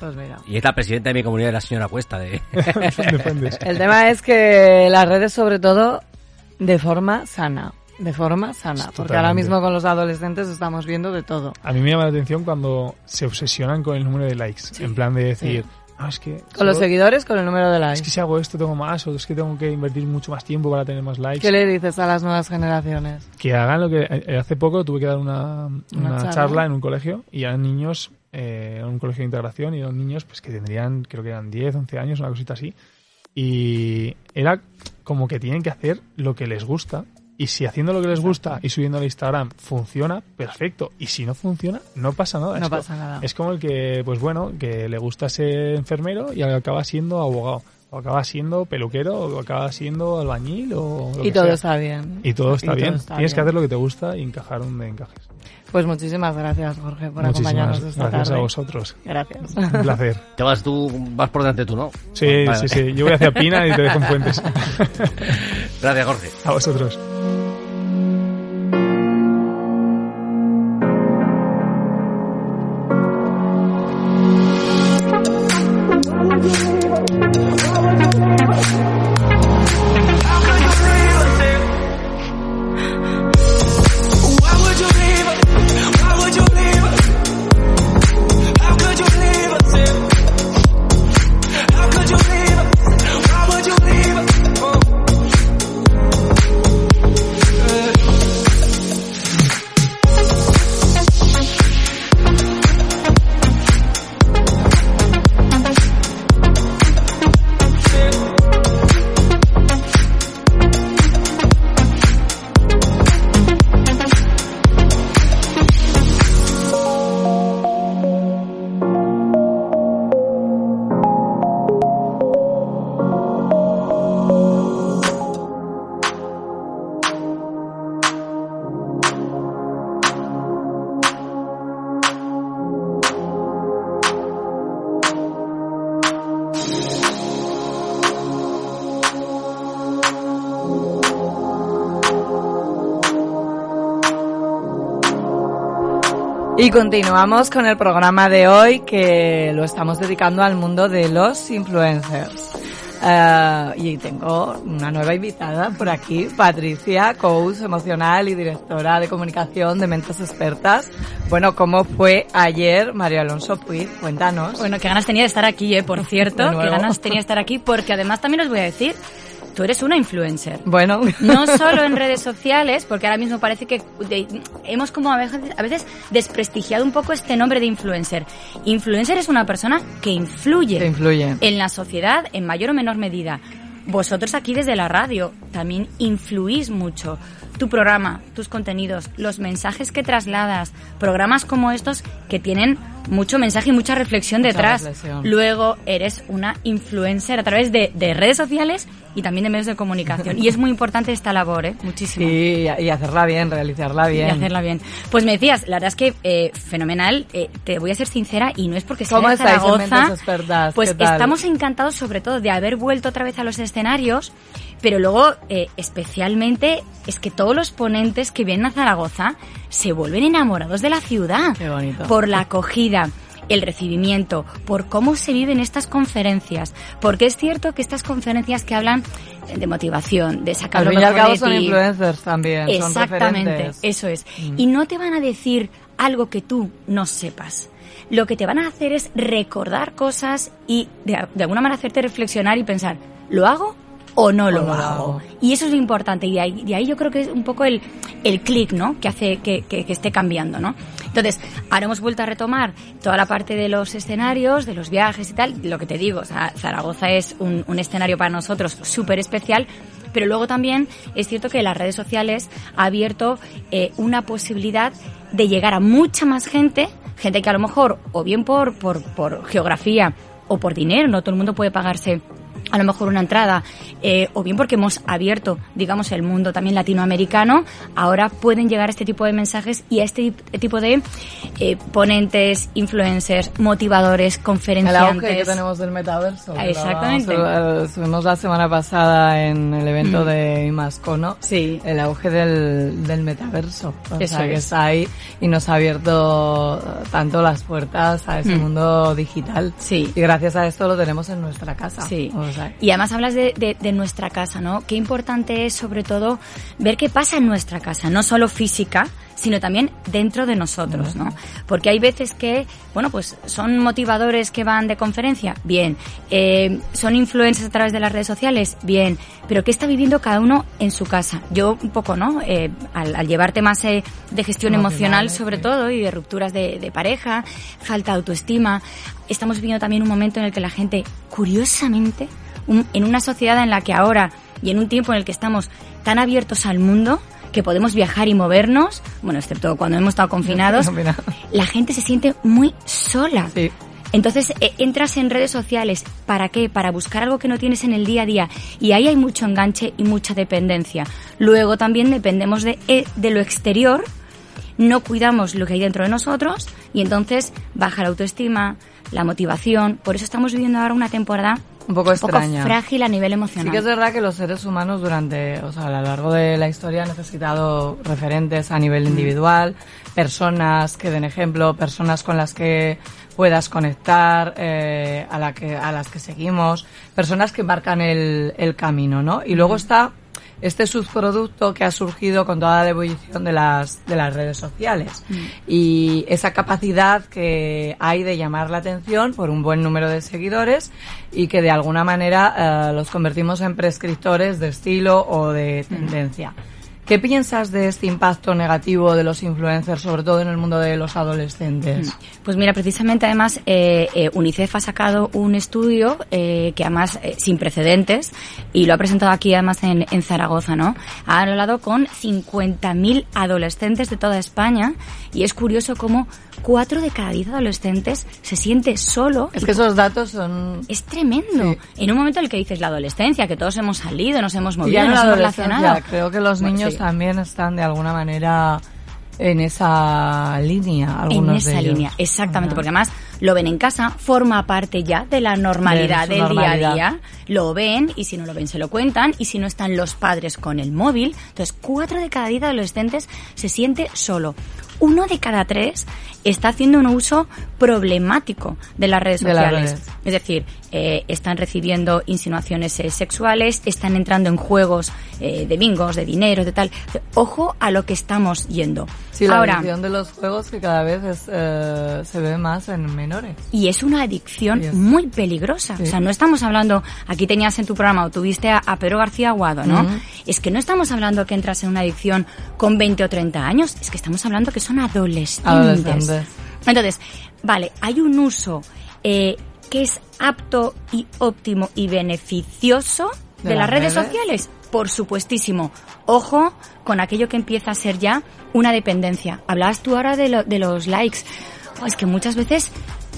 S3: Pues mira.
S4: Y es la presidenta de mi comunidad, la señora Cuesta, de...
S3: El tema es que las redes, sobre todo, de forma sana. De forma sana. Porque ahora mismo con los adolescentes estamos viendo de todo.
S6: A mí me llama la atención cuando se obsesionan con el número de likes. En plan de decir, no, es que...
S3: Con los seguidores, con el número de
S6: Es
S3: likes.
S6: que si hago esto tengo más, o es que tengo que invertir mucho más tiempo para tener más likes.
S3: ¿Qué le dices a las nuevas generaciones?
S6: Que hagan lo que... eh, Hace poco tuve que dar una, una
S3: charla.
S6: charla. en un colegio y eran niños, eh, en un colegio de integración, y eran niños pues que tendrían, creo que eran 10, 11 años, una cosita así. Y era como que tienen que hacer lo que les gusta. Y si haciendo lo que les gusta y subiendo al Instagram funciona, perfecto. Y si no funciona, no pasa nada.
S3: No
S6: Es
S3: pasa nada.
S6: Es como el que, pues bueno, que le gusta ser enfermero y acaba siendo abogado. O acaba siendo peluquero, o acaba siendo albañil, o lo
S3: Y
S6: que
S3: todo
S6: sea.
S3: está bien.
S6: Y todo está
S3: Y todo
S6: bien.
S3: está
S6: Tienes que hacer lo que te gusta y encajar donde encajes.
S3: Pues muchísimas gracias, Jorge, por
S6: Muchísimas
S3: acompañarnos esta
S6: gracias
S3: tarde.
S6: a vosotros.
S3: Gracias.
S6: Un placer.
S4: Te vas tú, vas por delante tú, ¿no?
S6: Sí,
S4: Vale,
S6: sí, sí. Yo voy hacia Pina y te dejo en Fuentes.
S4: Gracias, Jorge.
S6: a vosotros.
S3: Continuamos con el programa de hoy que lo estamos dedicando al mundo de los influencers. Eh, y tengo una nueva invitada por aquí, Patricia, coach emocional y directora de comunicación de Mentes Expertas. Bueno, ¿cómo fue ayer, Mario Alonso Puig? Cuéntanos.
S7: Bueno, qué ganas tenía de estar aquí, ¿eh? por cierto. Qué ganas tenía de estar aquí, porque además también os voy a decir, tú eres una influencer.
S3: Bueno,
S7: No solo en redes sociales, porque ahora mismo parece que de- hemos como a veces, a veces desprestigiado un poco este nombre de influencer. Influencer es una persona que influye
S3: que influye.
S7: en la sociedad en mayor o menor medida. Vosotros aquí desde la radio también influís mucho. Tu programa, tus contenidos, los mensajes que trasladas, programas como estos que tienen mucho mensaje y mucha reflexión
S3: Mucha
S7: detrás.
S3: reflexión.
S7: Luego eres una influencer a través de, de redes sociales y también de medios de comunicación. Y es muy importante esta labor, ¿eh? Muchísimo.
S3: Sí, y hacerla bien, realizarla bien.
S7: Y hacerla bien. Pues me decías, la verdad es que eh, fenomenal. eh, te voy a ser sincera y no es porque sea
S3: ¿Cómo
S7: de
S3: estáis en
S7: Zaragoza.
S3: Mentes Expertas?
S7: Pues estamos encantados sobre todo de haber vuelto otra vez a los escenarios, pero luego eh, especialmente es que todos los ponentes que vienen a Zaragoza se vuelven enamorados de la ciudad.
S3: Qué bonito.
S7: Por la acogida el recibimiento, por cómo se viven estas conferencias, porque es cierto que estas conferencias que hablan de motivación, de sacar
S3: Al
S7: lo
S3: fin y al
S7: mejor
S3: cabo
S7: de
S3: son
S7: ti,
S3: influencers también.
S7: Exactamente, eso es.
S3: Mm.
S7: Y no te van a decir algo que tú no sepas. Lo que te van a hacer es recordar cosas y de, de alguna manera hacerte reflexionar y pensar, ¿lo hago o no lo,
S3: no lo
S7: hago?
S3: hago.
S7: Y eso es lo importante. Y de ahí, de ahí yo creo que es un poco el, el clic, ¿no? Que hace que, que- que esté cambiando, ¿no? Entonces, ahora hemos vuelto a retomar toda la parte de los escenarios, de los viajes y tal. Lo que te digo, o sea, Zaragoza es un, un escenario para nosotros súper especial. Pero luego también es cierto que las redes sociales ha abierto eh, una posibilidad de llegar a mucha más gente, gente que a lo mejor, o bien por, por, por geografía o por dinero, no todo el mundo puede pagarse a lo mejor una entrada, eh, o bien porque hemos abierto, digamos, el mundo también latinoamericano, ahora pueden llegar este tipo de mensajes y a este tipo de eh, ponentes, influencers, motivadores,
S3: El
S7: conferenciantes.
S3: auge que tenemos del metaverso. que
S7: Exactamente.
S3: eh, Estuvimos la semana pasada en el evento
S7: Mm.
S3: de Imascono.
S7: Sí.
S3: El auge del, del metaverso. O
S7: Eso
S3: sea, que
S7: es.
S3: está ahí y nos ha abierto eh, tanto las puertas a ese
S7: Mm.
S3: mundo digital.
S7: Sí.
S3: Y gracias a esto lo tenemos en nuestra casa.
S7: Sí.
S3: O sea,
S7: Y además hablas de, de- de nuestra casa, ¿no? Qué importante es, sobre todo, ver qué pasa en nuestra casa, no solo física, sino también dentro de nosotros, ¿no? Porque hay veces que, bueno, pues son motivadores que van de conferencia, bien. Eh, son influencers a través de las redes sociales, bien. Pero ¿qué está viviendo cada uno en su casa? Yo un poco, ¿no? Eh, al, al llevar temas eh, de gestión emocional, sobre
S3: sí.
S7: todo, y de rupturas de, de pareja, falta de autoestima, estamos viviendo también un momento en el que la gente, curiosamente, un- en una sociedad en la que ahora y en un tiempo en el que estamos tan abiertos al mundo, que podemos viajar y movernos, bueno, excepto cuando hemos estado confinados, la gente se siente muy sola.
S3: Sí.
S7: Entonces eh, entras en redes sociales, ¿para qué? Para buscar algo que no tienes en el día a día. Y ahí hay mucho enganche y mucha dependencia. Luego también dependemos de, eh, de lo exterior, no cuidamos lo que hay dentro de nosotros y entonces baja la autoestima, la motivación. Por eso estamos viviendo ahora una temporada
S3: Un poco extraña.
S7: frágil a nivel
S3: Sí
S7: emocional.
S3: que es verdad que los seres humanos durante, o sea, a lo largo de la historia han necesitado referentes a nivel individual, personas que den ejemplo, personas con las que puedas conectar, eh, a, la que, a las que seguimos, personas que marcan el, el camino, ¿no? Y luego está este subproducto que ha surgido con toda la ebullición de las, de las redes sociales. Y esa capacidad que hay de llamar la atención por un buen número de seguidores y que de alguna manera eh, los convertimos en prescriptores de estilo o de tendencia. ¿Qué piensas de este impacto negativo de los influencers, sobre todo en el mundo de los adolescentes?
S7: Pues mira, precisamente además eh, eh, UNICEF ha sacado un estudio eh, que además eh, sin precedentes y lo ha presentado aquí además en, en Zaragoza, ¿no? Ha hablado con 50.000 adolescentes de toda España y es curioso cómo cuatro de cada diez adolescentes se siente solo.
S3: Es que esos datos son...
S7: es tremendo.
S3: Sí.
S7: En un momento en el que dices la adolescencia, que todos hemos salido, nos hemos movido,
S3: ya no
S7: nos hemos relacionado.
S3: creo que los niños. También están de alguna manera en esa línea, algunos
S7: en esa
S3: de ellos.
S7: línea, exactamente, porque además lo ven en casa, forma parte ya de la normalidad
S3: De
S7: del
S3: normalidad.
S7: día a día, lo ven y si no lo ven se lo cuentan y si no están los padres con el móvil, entonces cuatro de cada diez adolescentes se siente solo. uno de cada tres está haciendo un uso problemático de las redes
S3: De las
S7: sociales.
S3: redes.
S7: Es decir, eh, están recibiendo insinuaciones eh, sexuales, están entrando en juegos eh, de bingos, de dinero, de tal. Ojo a lo que estamos yendo.
S3: Sí, la
S7: Ahora,
S3: adicción de los juegos que cada vez es, eh, se ve más en menores.
S7: y es una adicción
S3: Yes.
S7: muy peligrosa.
S3: Sí.
S7: O sea, no estamos hablando, aquí tenías en tu programa, o tuviste a, a Pedro García Aguado, ¿no? Es que no estamos hablando que entras en una adicción con 20 o 30 años, es que estamos hablando que son adolescentes.
S3: Adolescentes.
S7: Entonces, vale, hay un uso eh, que es apto y óptimo y beneficioso de,
S3: De
S7: las redes,
S3: redes.
S7: sociales. Por supuestísimo. Ojo con aquello que empieza a ser ya una dependencia. Hablabas tú ahora de, lo- de los likes. Oh, es que muchas veces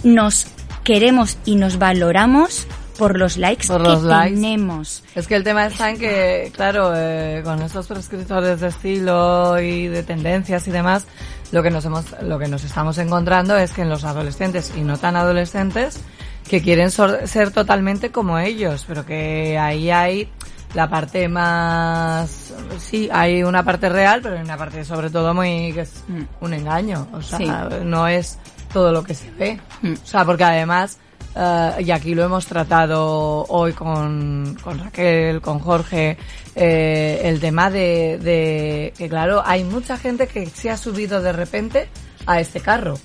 S7: nos queremos y nos valoramos por los likes
S3: Por
S7: que
S3: likes.
S7: tenemos.
S3: Es que el tema está en que, claro, eh, con estos prescriptores de estilo y de tendencias y demás, lo que nos hemos, lo que nos estamos encontrando es que en los adolescentes y no tan adolescentes, que quieren ser totalmente como ellos, pero que ahí hay la parte más, sí, hay una parte real, pero hay una parte sobre todo muy, que es
S7: Mm.
S3: un engaño, o sea,
S7: Sí.
S3: no es todo lo que se ve.
S7: Mm.
S3: O sea, porque además, eh, y aquí lo hemos tratado hoy con, con Raquel, con Jorge, eh, el tema de, de que claro, hay mucha gente que se ha subido de repente a este carro.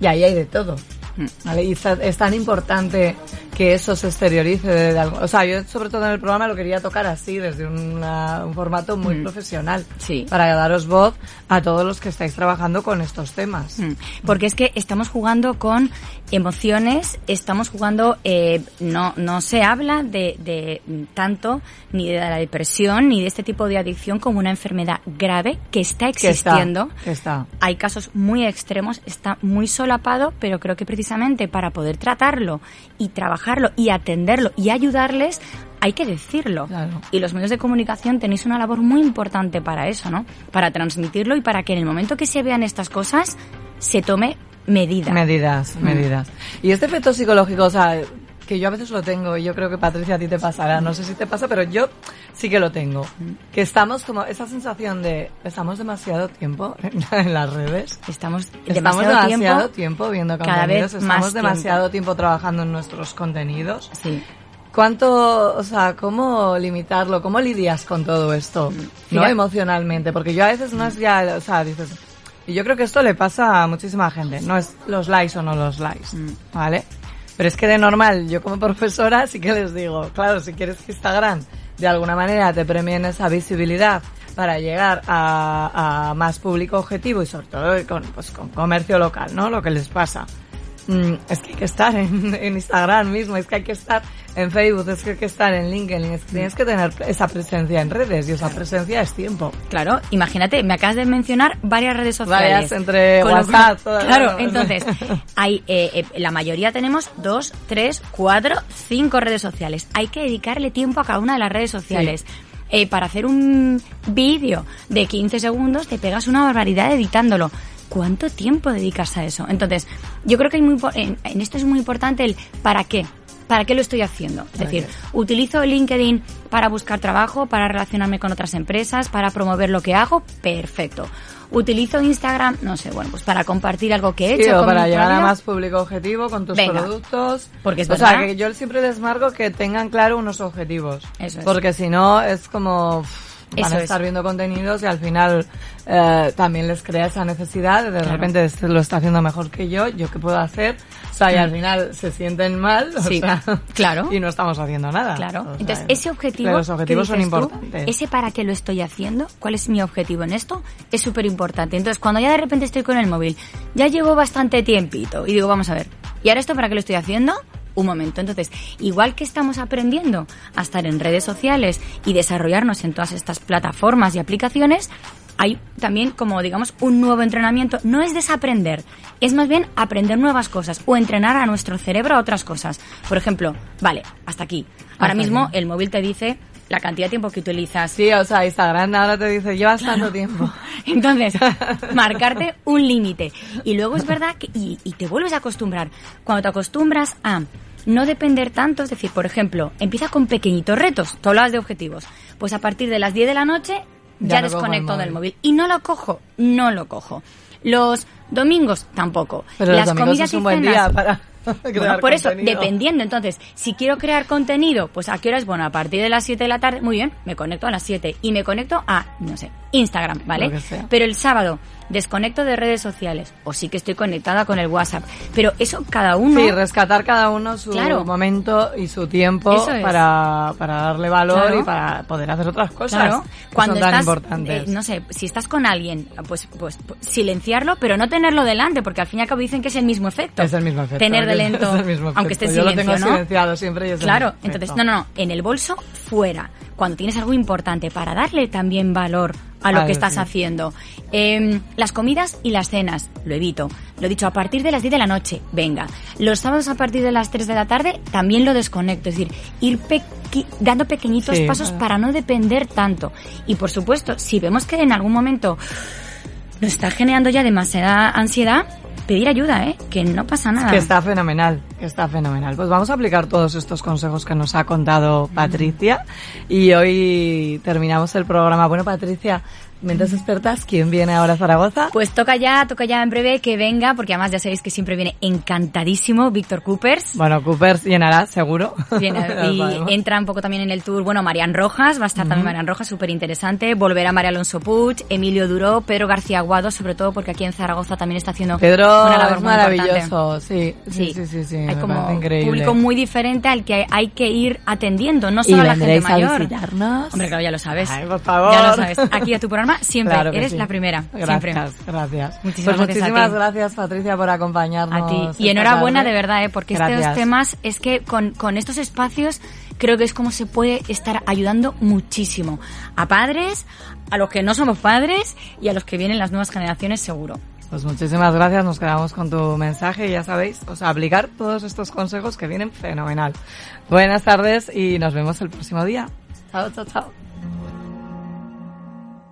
S3: Y ahí hay de todo.
S7: Mm.
S3: ¿vale? Y es tan importante que eso se exteriorice. De, de algo- o sea, yo sobre todo en el programa lo quería tocar así, desde una- un formato muy
S7: Mm.
S3: profesional.
S7: Sí.
S3: Para daros voz a todos los que estáis trabajando con estos temas.
S7: Mm. Porque es que estamos jugando con emociones, estamos jugando, eh, no, no se habla de, de tanto ni de la depresión ni de este tipo de adicción como una enfermedad grave que está
S3: Que está,
S7: existiendo.
S3: que está.
S7: Hay casos muy extremos, está muy solapado, pero creo que precisamente para poder tratarlo y trabajarlo y atenderlo y ayudarles, hay que decirlo.
S3: Claro.
S7: Y los medios de comunicación tenéis una labor muy importante para eso, ¿no? Para transmitirlo y para que en el momento que se vean estas cosas se tome medida.
S3: Medidas,
S7: Mm.
S3: medidas. Y este efecto psicológico, o sea, que yo a veces lo tengo y yo creo que Patricia a ti te pasará, no sé si te pasa, pero yo sí que lo tengo. Que estamos como, esa sensación de, estamos demasiado tiempo en, las redes.
S7: Estamos
S3: Estamos
S7: demasiado,
S3: demasiado tiempo,
S7: tiempo.
S3: viendo
S7: cada vez
S3: estamos
S7: más
S3: demasiado tiempo. trabajando en nuestros contenidos.
S7: Sí.
S3: ¿Cuánto, o sea, cómo limitarlo? ¿Cómo lidias con todo esto? No
S7: Mm. Mira-
S3: emocionalmente, porque yo a veces no es ya, o sea, dices, y yo creo que esto le pasa a muchísima gente, no es los likes o no los likes,
S7: Mm.
S3: ¿vale? Pero es que de normal, yo como profesora sí que les digo, claro, si quieres que Instagram de alguna manera te premie en esa visibilidad para llegar a, a más público objetivo y sobre todo con, pues, con comercio local, ¿no? Lo que les pasa. Mm, es que hay que estar en, en Instagram mismo, es que hay que estar en Facebook, es que hay que estar en LinkedIn, es que tienes que tener esa presencia en redes y esa presencia es tiempo.
S7: Claro, imagínate, me acabas de mencionar varias redes sociales.
S3: Varias entre
S7: lo
S3: WhatsApp, todas,
S7: Claro,
S3: bueno.
S7: entonces, hay, eh, eh, la mayoría tenemos dos, tres, cuatro, cinco redes sociales. Hay que dedicarle tiempo a cada una de las redes sociales. Eh, para hacer un vídeo de 15 segundos te pegas una barbaridad editándolo. ¿Cuánto tiempo dedicas a eso? Entonces, yo creo que hay muy, en, en esto es muy importante el para qué. ¿Para qué lo estoy haciendo? Es
S3: ¿Para
S7: decir, utilizo LinkedIn para buscar trabajo, para relacionarme con otras empresas, para promover lo que hago, perfecto. Utilizo Instagram, no sé, bueno, pues para compartir algo que he
S3: Sí,
S7: hecho.
S3: o para llegar a más público objetivo con tus
S7: Venga.
S3: productos.
S7: Porque es
S3: o sea,
S7: verdad.
S3: que yo siempre les marco que tengan claro unos objetivos.
S7: Eso es.
S3: Porque si no, es como... uff, Van
S7: Eso
S3: a
S7: es.
S3: estar viendo contenidos y al final eh, también les crea esa necesidad de de
S7: Claro.
S3: repente este lo está haciendo mejor que yo, yo qué puedo hacer, o sea, y al final se sienten mal, o
S7: Sí,
S3: sea,
S7: claro.
S3: y no estamos haciendo nada.
S7: Claro.
S3: O sea,
S7: Entonces, ese objetivo.
S3: Los objetivos son
S7: tú,
S3: importantes.
S7: ese para qué lo estoy haciendo, cuál es mi objetivo en esto, es súper importante. Entonces, cuando ya de repente estoy con el móvil, ya llevo bastante tiempito y digo, vamos a ver, ¿y ahora esto para qué lo estoy haciendo? Un momento. Entonces, igual que estamos aprendiendo a estar en redes sociales y desarrollarnos en todas estas plataformas y aplicaciones, hay también como digamos un nuevo entrenamiento. No es desaprender, es más bien aprender nuevas cosas o entrenar a nuestro cerebro a otras cosas. Por ejemplo, vale, hasta aquí. Ahora mismo el móvil te dice la cantidad de tiempo que utilizas.
S3: Sí, o sea, Instagram ahora te dice, llevas tanto tiempo.
S7: Entonces, marcarte un límite. Y luego es verdad que, y, y te vuelves a acostumbrar. Cuando te acostumbras a no depender tanto, es decir, por ejemplo, empieza con pequeñitos retos. Tú hablabas de objetivos. Pues a partir de las 10 de la noche
S3: Ya
S7: ya, desconecto
S3: móvil.
S7: del móvil. Y no lo cojo, no lo cojo. Los domingos tampoco.
S3: Pero los
S7: Las
S3: domingos
S7: comidas
S3: es un
S7: y
S3: buen día para
S7: bueno, por eso,
S3: contenido.
S7: dependiendo. Entonces, si quiero crear contenido, pues a qué hora es bueno, a partir de las 7 de la tarde, muy bien, me conecto a las 7 y me conecto a, no sé, Instagram, ¿vale? Pero el sábado desconecto de redes sociales o sí que estoy conectada con el WhatsApp. Pero eso cada uno...
S3: Sí, rescatar cada uno su
S7: Claro.
S3: momento y su tiempo
S7: es.
S3: para, para darle valor
S7: Claro.
S3: y para poder hacer otras cosas
S7: Claro,
S3: que
S7: cuando
S3: son tan
S7: estás,
S3: importantes.
S7: eh, no sé, si estás con alguien, pues, pues, pues, silenciarlo, pero no tenerlo delante, porque al fin y al cabo dicen que es el mismo efecto.
S3: es el mismo efecto.
S7: Tener de lento,
S3: Es el mismo efecto.
S7: aunque esté
S3: Yo
S7: silencio,
S3: lo tengo
S7: ¿no?
S3: silenciado siempre y es el
S7: Claro,
S3: mismo efecto.
S7: entonces, no, no, no, en el bolso, fuera. Cuando tienes algo importante para darle también valor a lo que estás haciendo. Em, las comidas y las cenas, lo evito. Lo he dicho, a partir de las 10 de la noche, venga. Los sábados a partir de las 3 de la tarde, también lo desconecto. Es decir, ir pequi- dando pequeñitos
S3: Sí,
S7: pasos
S3: claro.
S7: para no depender tanto. Y por supuesto, si vemos que en algún momento nos está generando ya demasiada ansiedad, pedir ayuda, ¿eh? Que no pasa nada.
S3: Que está fenomenal, que está fenomenal. Pues vamos a aplicar todos estos consejos que nos ha contado Patricia y hoy terminamos el programa. Bueno, Patricia, mentes expertas, ¿quién viene ahora a Zaragoza?
S7: Pues toca ya, toca ya en breve que venga, porque además ya sabéis que siempre viene encantadísimo Víctor Coopers.
S3: Bueno, Cooper llenará, seguro.
S7: Y entra un poco también en el tour, bueno, Marian Rojas, va a estar también Marian Rojas, súper interesante. Volverá María Alonso Puig, Emilio Duró, Pedro García Aguado, sobre todo porque aquí en Zaragoza también está haciendo
S3: Pedro
S7: una labor
S3: es maravilloso, sí, sí, sí, sí, sí,
S7: Hay como
S3: increíble.
S7: público muy diferente al que hay que ir atendiendo, no solo a la gente
S3: vendréis a
S7: mayor.
S3: visitarnos?
S7: Hombre, claro, ya lo sabes.
S3: Ay, por favor.
S7: Ya lo sabes. Aquí a tu programa siempre.
S3: Claro
S7: Eres
S3: sí.
S7: la primera.
S3: Gracias,
S7: Siempre.
S3: gracias.
S7: Muchísimas
S3: Pues
S7: gracias a
S3: muchísimas
S7: ti.
S3: gracias, Patricia, por acompañarnos.
S7: A ti. Y enhorabuena
S3: tarde.
S7: de verdad, ¿eh? porque
S3: Gracias.
S7: estos temas es que con, con estos espacios creo que es como se puede estar ayudando muchísimo a padres, a los que no somos padres y a los que vienen las nuevas generaciones seguro.
S3: Pues muchísimas gracias, nos quedamos con tu mensaje y ya sabéis, o sea, aplicar todos estos consejos que vienen fenomenal. Buenas tardes y nos vemos el próximo día. Chao, chao, chao.